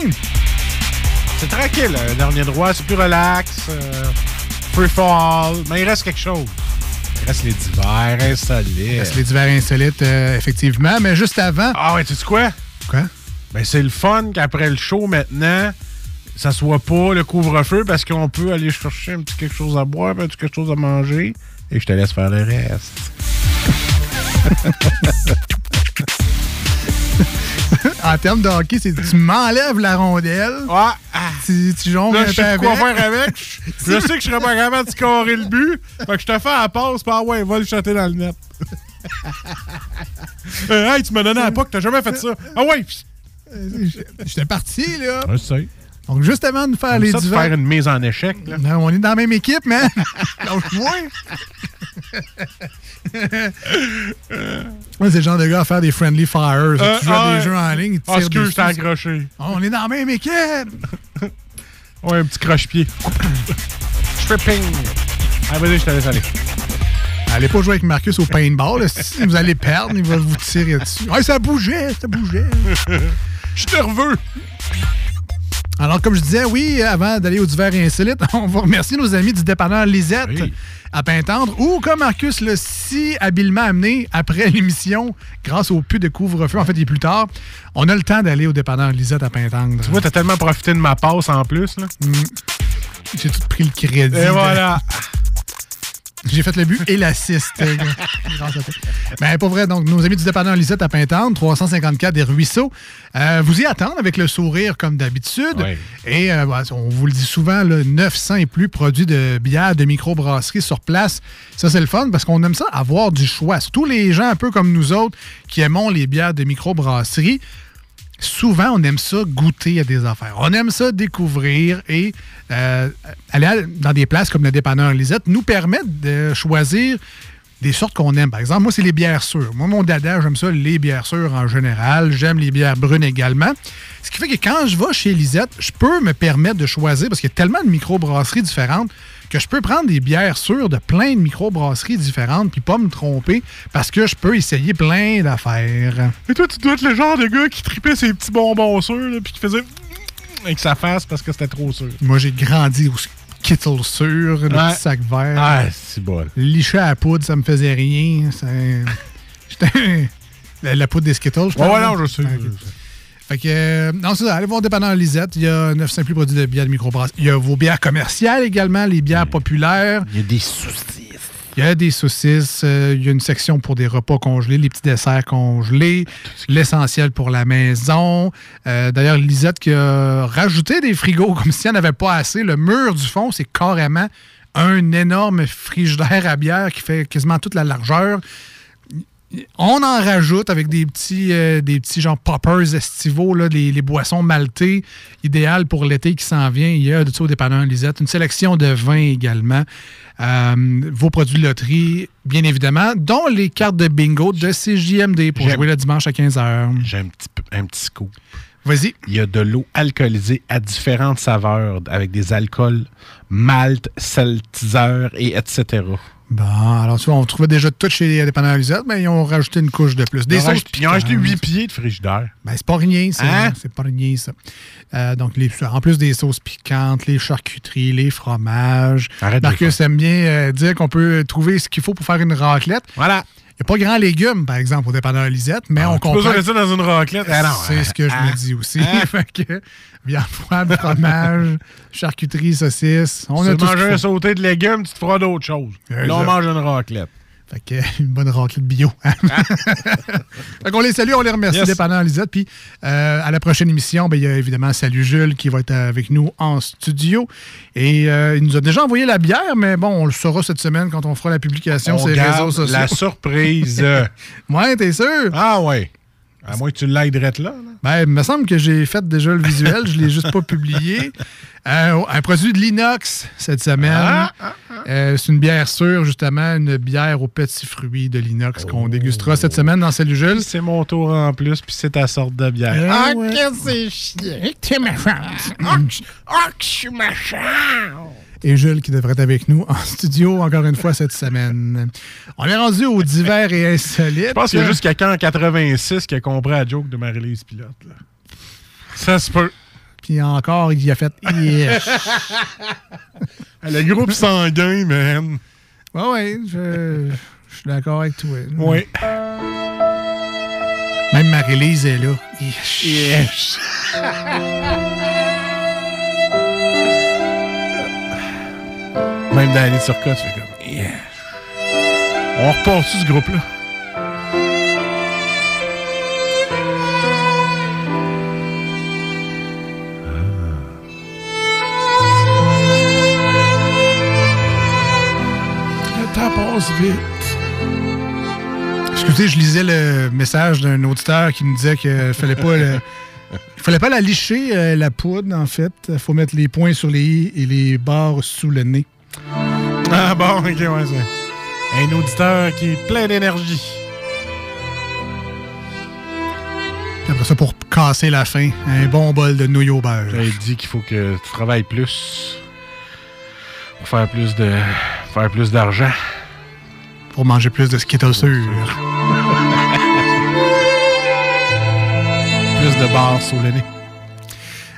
C'est tranquille, un dernier droit, c'est plus relax. euh, free fall. Mais il reste quelque chose. Il reste les divers insolites. Il reste les divers insolites, euh, effectivement. Mais juste avant. Ah ouais, tu sais quoi? Quoi? Ben, c'est le fun qu'après le show, maintenant, ça soit pas le couvre-feu parce qu'on peut aller chercher un petit quelque chose à boire, un petit quelque chose à manger et je te laisse faire le reste. [LAUGHS] en termes de hockey, c'est tu m'enlèves la rondelle. Tu, tu jongles Là, un je sais quoi avec. faire avec. [LAUGHS] je sais que je serais pas capable de scorer le but. Fait que je te fais la passe, puis ah ouais, va le shotter dans le net. [LAUGHS] Euh, hey, tu m'as donné un puck, t'as jamais fait ça. Ah ouais! J'étais parti, là. Je sais. Donc, juste avant de faire les ça, de divers. faire une mise en échec. Là. Non, on est dans la même équipe, man. [LAUGHS] Donc, moi. C'est le genre de gars à faire des friendly fires. Euh, tu joues à ah, des ouais. jeux en ligne. Tu Ah, excuse, t'es accroché. On est dans la même équipe. [LAUGHS] Ouais, un petit croche-pied. [COUGHS] Stripping. Ah, vas-y, je te laisse aller. Allez pas jouer avec Marcus au paintball. là. Si vous allez perdre, il va vous tirer dessus. Ouais, ça bougeait, ça bougeait. [LAUGHS] Je suis nerveux. Alors, comme je disais, oui, avant d'aller au divers et insolite, [LAUGHS] on va remercier nos amis du dépanneur Lisette à Pintendre, ou comme Marcus l'a si habilement amené après [LAUGHS] l'émission, grâce au pu de couvre-feu, en fait, il est plus tard, on a le temps d'aller au dépanneur Lisette à Pintendre. Tu vois, t'as tellement profité de ma passe en plus. là. J'ai tout pris le crédit. Et de- voilà. [LAUGHS] J'ai fait le but et l'assist. grâce à [LAUGHS] toi. Ben, pas vrai. Donc, nos amis du dépanneur Lisette à Pintendre, 354 des Ruisseaux, euh, vous y attendent avec le sourire comme d'habitude. Et euh, on vous le dit souvent, là, 900 et plus produits de bière de microbrasserie sur place. Ça, c'est le fun parce qu'on aime ça, avoir du choix. Surtout les gens un peu comme nous autres qui aimons les bières de microbrasserie. Souvent, on aime ça goûter à des affaires. On aime ça découvrir et euh, aller dans des places comme le dépanneur Lisette nous permet de choisir des sortes qu'on aime. Par exemple, moi, c'est les bières sûres. Moi, mon dada, j'aime ça, les bières sûres en général. J'aime les bières brunes également. Ce qui fait que quand je vais chez Lisette, je peux me permettre de choisir, parce qu'il y a tellement de microbrasseries différentes, que je peux prendre des bières sûres de plein de microbrasseries différentes, puis pas me tromper, parce que je peux essayer plein d'affaires. Et toi, tu dois être le genre de gars qui tripait ses petits bonbons sûrs, là, puis qui faisait avec sa face parce que c'était trop sûr. Moi, j'ai grandi au Kittle sûr, le Ouais. petit sac vert. Ah, c'est bon. Licher à la poudre, ça me faisait rien. [LAUGHS] La, la poudre des Skittles, je Ouais, parle, ouais, non, je sais. Fait que, euh, non, c'est ça. Allez voir Dépanneur Lisette. Il y a 900 plus produits de bières de microbrasserie. Il y a vos bières commerciales également, les bières populaires. Il y a des saucisses. Il y a des saucisses. euh, il y a une section pour des repas congelés, les petits desserts congelés, l'essentiel pour la maison. Euh, D'ailleurs, Lisette qui a rajouté des frigos comme s'il n'y en avait pas assez. Le mur du fond, c'est carrément un énorme frigidaire à bière qui fait quasiment toute la largeur. On en rajoute avec des petits, euh, des petits genre poppers estivaux, là, les, les boissons maltées, idéales pour l'été qui s'en vient. Il y a de ça au dépanneur Lisette. Une sélection de vins également. Euh, vos produits de loterie, bien évidemment, dont les cartes de bingo de CJMD pour jouer le dimanche à 15h. J'ai un petit, peu- un petit scoop. Vas-y. Il y a de l'eau alcoolisée à différentes saveurs avec des alcools malt, seltzer et etc. Bon, alors tu vois, on trouvait déjà tout chez les dépanneurs Lisette, mais ils ont rajouté une couche de plus. Des Ils ont sauces acheté- ils ont acheté piquantes. 8 pieds de frigidaire. Ben, c'est pas rien, ça. Hein? C'est pas rien, ça. Euh, donc, les, en plus des sauces piquantes, les charcuteries, les fromages. Arrête Marcus aime bien euh, dire qu'on peut trouver ce qu'il faut pour faire une raclette. Voilà. Il n'y a pas grand légumes, par exemple, au dépanneur Lisette, mais on Ah, Tu comprend. peux besoin de ça dans une raclette? Ah C'est hein, ce que je hein, me dis aussi. hein. [LAUGHS] fait que, viande froide, fromage, [LAUGHS] charcuterie, saucisses. On tu a ce manger qu'il un sauté de légumes, tu te feras d'autres choses. Là, on mange une raclette. Fait que, [LAUGHS] une bonne raclette bio. hein? [LAUGHS] fait qu'on les salue, on les remercie, Yes. dépendant Lisette. Puis euh, à la prochaine émission, ben, il y a évidemment Salut Jules qui va être avec nous en studio. Et euh, il nous a déjà envoyé la bière, mais bon, on le saura cette semaine quand on fera la publication On sur les réseaux sociaux. la [LAUGHS] surprise. ouais, t'es sûr? Ah ouais. À moins que tu l'aiderais là. là. Ben, il me semble que j'ai fait déjà le visuel, je ne l'ai juste pas publié. Euh, un produit de l'inox cette semaine. Ah, Euh, c'est une bière sûre, justement, une bière aux petits fruits de l'inox qu'on dégustera cette semaine dans Salut Jules. C'est mon tour en plus, puis c'est ta sorte de bière. Euh, ah, ouais. que c'est chiant. T'es ma chance. Ah, ah, que je suis ma chance. Et Jules qui devrait être avec nous en studio encore une fois cette semaine. On est rendu aux divers et insolites. Je pense qu'il y a juste quelqu'un en 86 qui a compris la joke de Marie-Lise Pilote. là. Ça se peut. Puis encore, il a fait. [LAUGHS] Yeah. Le groupe sanguin, man. Ouais, ouais, je, je suis d'accord avec toi. Oui. Même Marie-Lise est là. Yes. [LAUGHS] Même Danny Turcotte, tu fais comme. Yeah. On repart sur ce groupe-là? temps passe vite. Excusez, je lisais le message d'un auditeur qui me disait qu'il fallait pas il fallait pas la licher, euh, la poudre, en fait. Il faut mettre les points sur les i et les barres sous le nez. Ah bon, ok, ouais, c'est un auditeur qui est plein d'énergie. Après ça, pour casser la faim, un bon bol de nouilles au beurre. Il dit qu'il faut que tu travailles plus. Pour faire plus de. Faire plus d'argent. Pour manger plus de skittles [LAUGHS] sûr. plus de barres sous le nez.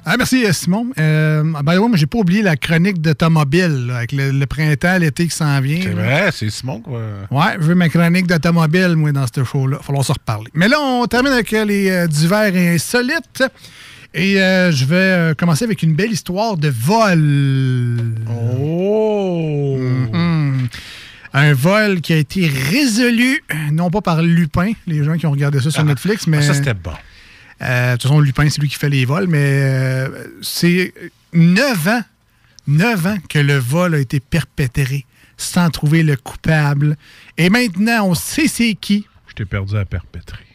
Ah, merci euh, Simon. Euh, ben ouais, j'ai pas oublié la chronique d'automobile avec le, printemps, l'été qui s'en vient. C'est vrai, c'est Simon quoi. Ouais, je veux ma chronique d'automobile, moi, dans ce show-là. Falloir se reparler. Mais là, on termine avec les euh, divers insolites. Et euh, je vais euh, commencer avec une belle histoire de vol. Oh! Mm-hmm. Un vol qui a été résolu, non pas par Lupin, les gens qui ont regardé ça sur ah, Netflix, mais... Ça, c'était bon. Euh, de toute façon, Lupin, c'est lui qui fait les vols, mais c'est neuf ans, neuf ans que le vol a été perpétré sans trouver le coupable. Et maintenant, on sait c'est qui. Je t'ai perdu à perpétrer.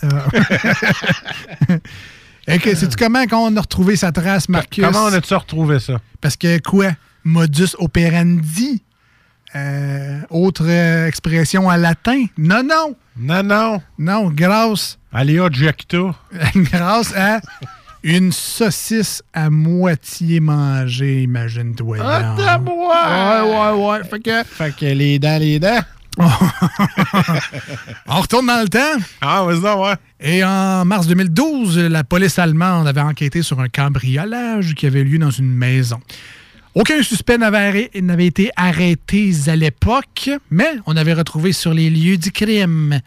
[LAUGHS] [LAUGHS] OK, euh. sais-tu comment on a retrouvé sa trace, Marcus? Comment on a-tu retrouvé ça? Parce que quoi? Modus operandi? Euh, autre euh, expression en latin? Non, non! Non, non! Non, grâce... Alia Giacto. [LAUGHS] grâce à une saucisse à moitié mangée, imagine-toi. Ah, moi! Ouais, ouais, ouais. Fait que... Fait que les dents, les dents on retourne dans le temps. Ah, vas ça, ouais. Et en mars 2012, la police allemande avait enquêté sur un cambriolage qui avait lieu dans une maison. Aucun suspect n'avait été arrêté à l'époque, mais on avait retrouvé sur les lieux du crime,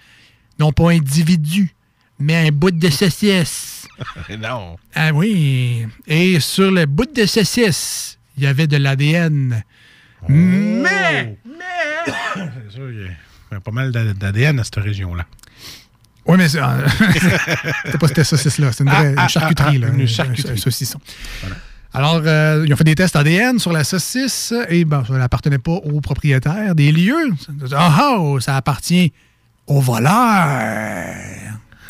non pas un individu, mais un bout de saucisse. [LAUGHS] Eh non. Ah oui. Et sur le bout de saucisse, il y avait de l'ADN. Oh. Mais, mais il y a pas mal d'ADN à cette région-là. Oui, mais c'est euh, [LAUGHS] pas cette saucisse-là, c'est une vraie ah, ah, charcuterie. Ah, là, une charcuterie. Un, saucisson. Alors, euh, ils ont fait des tests ADN sur la saucisse et bon, ça n'appartenait pas au propriétaire des lieux. Ah oh, ça appartient au voleur.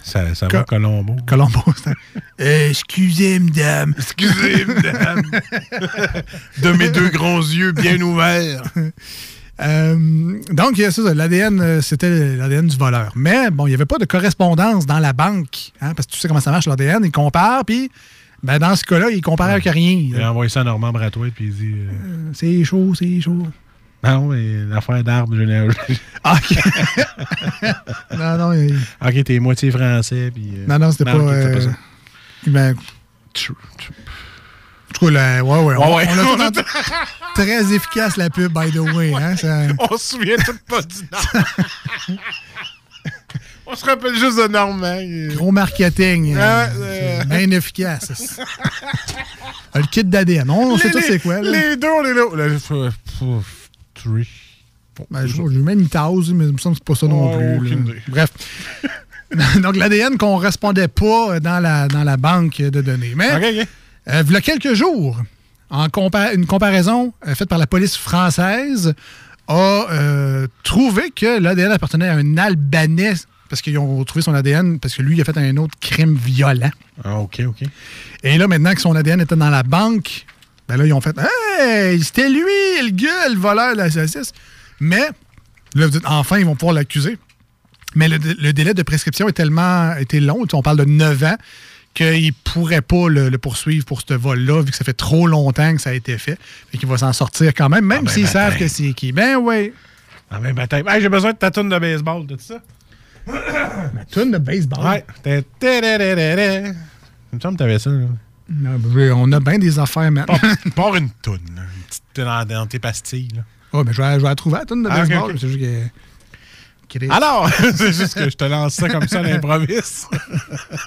Ça, va, Colombo? Colombo, [LAUGHS] Excusez, madame. Excusez, madame. [LAUGHS] de mes deux grands yeux bien ouverts. Euh, donc, ça, l'ADN, euh, c'était l'ADN du voleur. Mais bon, il n'y avait pas de correspondance dans la banque, hein, parce que tu sais comment ça marche, l'ADN, ils comparent, puis ben, dans ce cas-là, ils comparent avec rien. Il a envoyé ça à Normand Bratoit, puis il dit... Euh, c'est chaud, c'est chaud. Non, mais l'affaire d'arbre généalogique. Ah, OK. [LAUGHS] non, non. Il... OK, t'es moitié français, puis... non, non, c'était pas... pas ça. True tout cas, là, ouais, ouais. on, a [LAUGHS] très efficace, la pub, by the way. Hein. On se souvient tout pas du nom. [LAUGHS] on se rappelle juste de Normand. Gros marketing. Euh, bien efficace. Ah, le kit d'ADN. On, sait tous c'est quoi. Les deux, on est là. là three. Bon, ben, je lui mets une tause, mais il me semble que c'est pas ça non oh, plus. Bref. [LAUGHS] Donc, l'ADN qu'on répondait pas dans la, dans la banque de données. Il y a quelques jours, une comparaison euh, faite par la police française a euh, trouvé que l'ADN appartenait à un Albanais parce qu'ils ont retrouvé son ADN parce que lui, il a fait un autre crime violent. Ah, OK, OK. Et là, maintenant que son ADN était dans la banque, ben là, ils ont fait Hey, c'était lui, le gars, le voleur de la saucisse. Mais, là, vous dites, enfin, ils vont pouvoir l'accuser. Mais le, délai de prescription est tellement était long. On parle de 9 ans qu'il ne pourrait pas le, poursuivre pour ce vol-là, vu que ça fait trop longtemps que ça a été fait. et qu'il va s'en sortir quand même, même ah ben s'ils ben, savent ben. que c'est qui. Ben oui. Ah ben, ben matin. Hey, j'ai besoin de ta toune de baseball, de ça? Ma toune de baseball? Ouais. Il me semble que t'avais ça, là. Non, ben, on a bien des affaires maintenant. Pas, [LAUGHS] une toune, là. Une petite dans, dans tes pastilles, là. Oh, ben je vais, je vais la trouver, la toune de ah, baseball. Ah. C'est juste que... Chris. Alors, [LAUGHS] c'est juste que je te lance ça comme ça à l'improviste.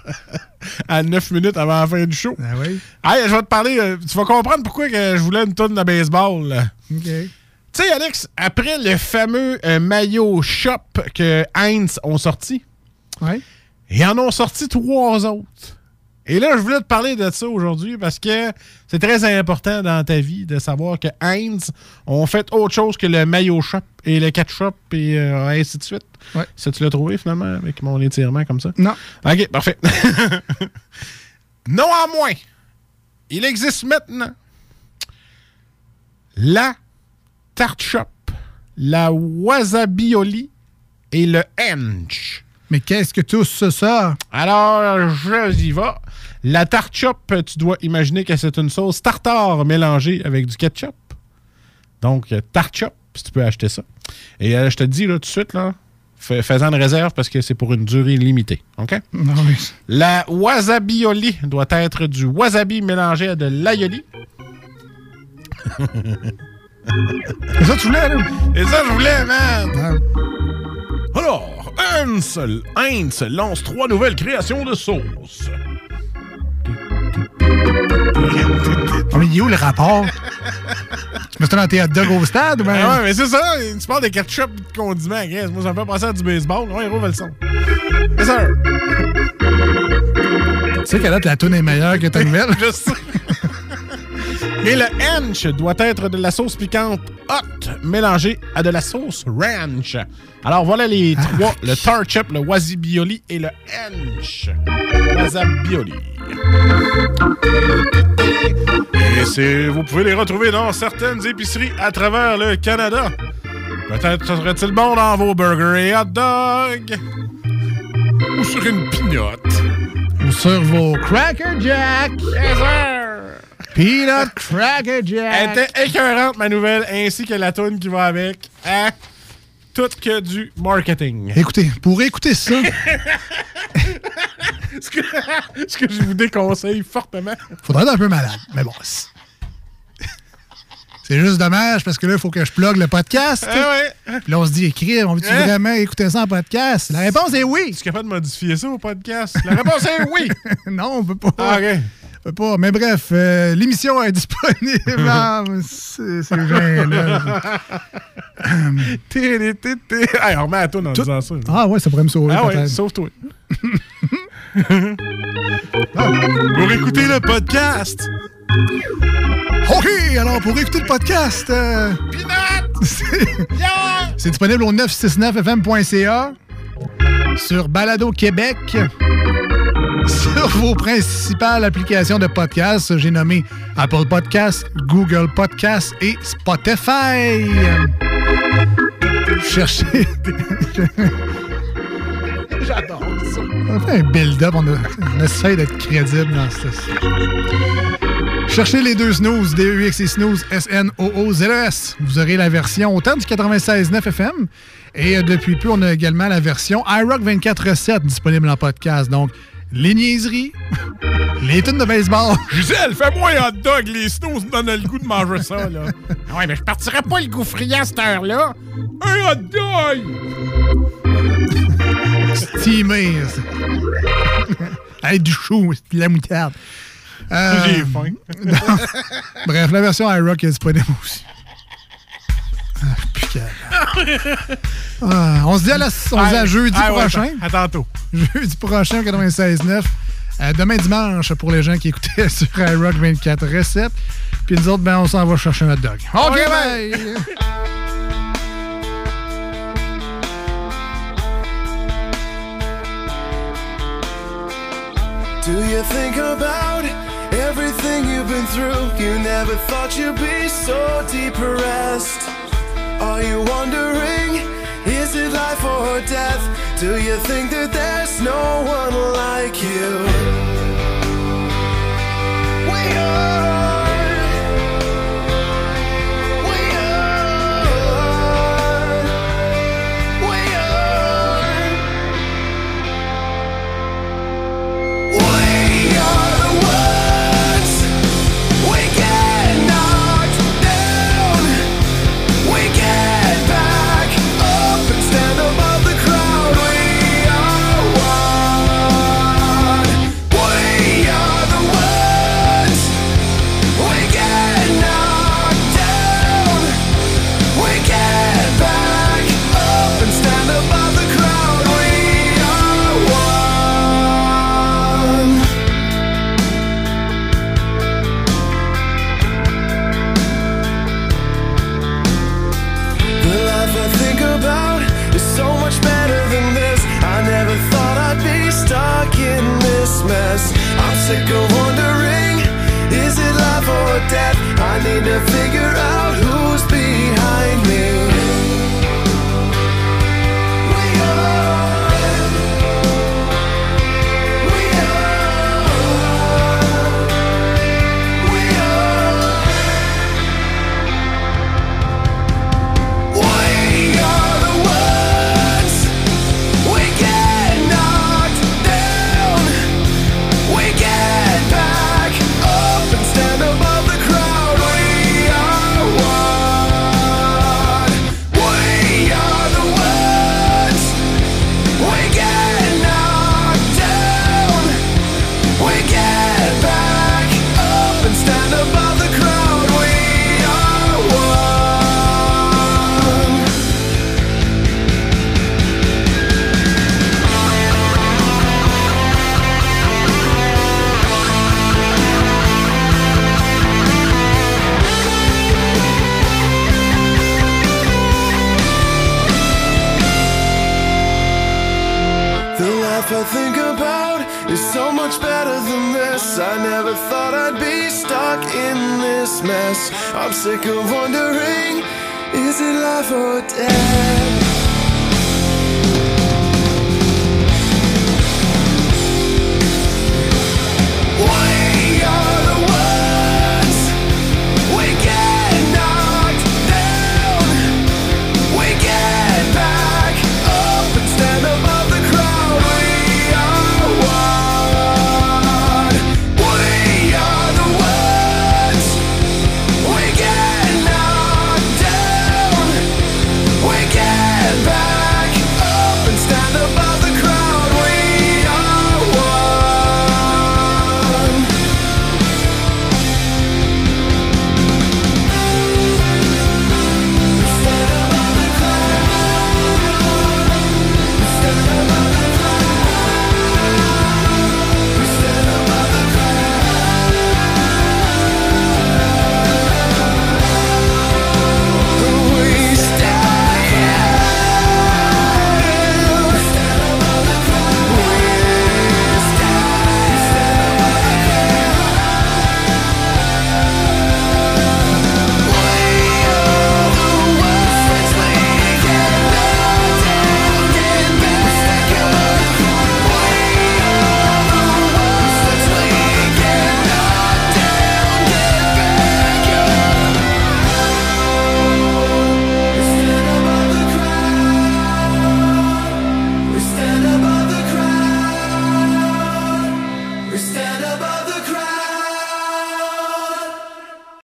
[LAUGHS] à 9 minutes avant la fin du show. Ah oui? Hey, je vais te parler. euh, tu vas comprendre pourquoi que je voulais une tonne de baseball. là. OK. Tu sais, Alex, après le fameux euh, maillot shop que Heinz ont sorti, Ouais. ils en ont sorti trois autres. Et là, je voulais te parler de ça aujourd'hui parce que c'est très important dans ta vie de savoir que Heinz ont fait autre chose que le mayo shop et le ketchup et euh, ainsi de suite. Ouais. Ça, tu l'as trouvé finalement avec mon étirement comme ça? Non. OK, parfait. [LAUGHS] non à moins. Il existe maintenant la tarte shop, la wasabioli et le hench. Mais qu'est-ce que tout ça, ça? Alors, je y vais. La tarte shop, tu dois imaginer que c'est une sauce tartare mélangée avec du ketchup. Donc, euh, tarte shop, si tu peux acheter ça. Et euh, je te dis là, tout de suite, là, fais- fais-en une réserve parce que c'est pour une durée limitée. OK? Non. La wasabioli doit être du wasabi mélangé à de l'aioli. C'est ça que tu voulais, là? Et ça, je voulais, man! Alors, Heinz, Heinz lance trois nouvelles créations de sauces. Oh, mais il est où le rapport? tu mets ça dans tes hot dogs au stade? Ah ouais, mais c'est ça, tu parles de ketchup et de condiments. Moi, ça me fait penser à du baseball. Ouais, rouvre le son. C'est ça. Tu sais qu'à date, la toune est meilleure que ta [LAUGHS] nouvelle? Je sais. Et le hench doit être de la sauce piquante hot mélangée à de la sauce ranch. Alors voilà les trois, le tar chip, le wasabioli et le hench. Wasabioli. Et vous pouvez les retrouver dans certaines épiceries à travers le Canada. Peut-être serait-il bon dans vos burgers et hot dogs. Ou sur une pignotte. Ou sur vos Cracker Jack. Yes, sir. Peanut Cracker Jack. Elle était écœurante, ma nouvelle, ainsi que la toune qui va avec. Hein? Tout que du marketing. Écoutez, pour écouter ça, [LAUGHS] ce, que, ce que je vous déconseille fortement. faudrait être un peu malade. Mais bon, c'est juste dommage parce que là, il faut que je plug le podcast. Ouais. Puis là, on se dit, écrire, on veut-tu Hein? vraiment écouter ça en podcast? La réponse est oui. Tu es capable de modifier ça au podcast? La réponse est oui. [LAUGHS] non, on peut pas. Ah, OK. Peut pas. Mais bref, euh, l'émission est [LAUGHS] disponible. Ah, c'est té. Hey, on remet à toi en Tout- disant ça. Ah ouais, ça pourrait me sauver Ah ouais, sauve-toi. [LAUGHS] Pour écouter le podcast. OK, alors pour écouter le podcast, euh, [LAUGHS] c'est- c'est disponible au 969fm.ca, sur Balado Québec, sur vos principales applications de podcast. J'ai nommé Apple Podcast, Google Podcast et Spotify. Cherchez. J'adore ça. On fait un build-up, on, on essaie d'être crédible dans ce. Cherchez les deux snooze, D-E-X et snooze, S-N-O-O-Z-E-S. Vous aurez la version autant du 96.9 FM et euh, depuis peu, on a également la version iRock 24 recettes disponible en podcast. Donc, les niaiseries, [LAUGHS] les tunes de baseball. [LAUGHS] Gisèle, fais-moi un hot dog. Les snows me donnent le goût de manger ça, là. [LAUGHS] Ouais, mais je partirais pas le gaufrier à cette heure-là. Un hot dog! Steamé. Avec du chou, c'est de la moutarde. Euh, J'ai faim. Bref, la version iRock est disponible aussi. Ah, putain. Ah, on se dit à, la, on se dit à jeudi Ah ouais, prochain. À tantôt. Jeudi prochain, 96.9. Euh, demain dimanche, pour les gens qui écoutaient [LAUGHS] sur iRock 24 recettes. Puis nous autres, ben, on s'en va chercher notre dog. OK, Ouais, bye! [LAUGHS] Do you think about everything you've been through? You never thought you'd be so depressed. Are you wondering, is it life or death? Do you think that there's no one like you? We are.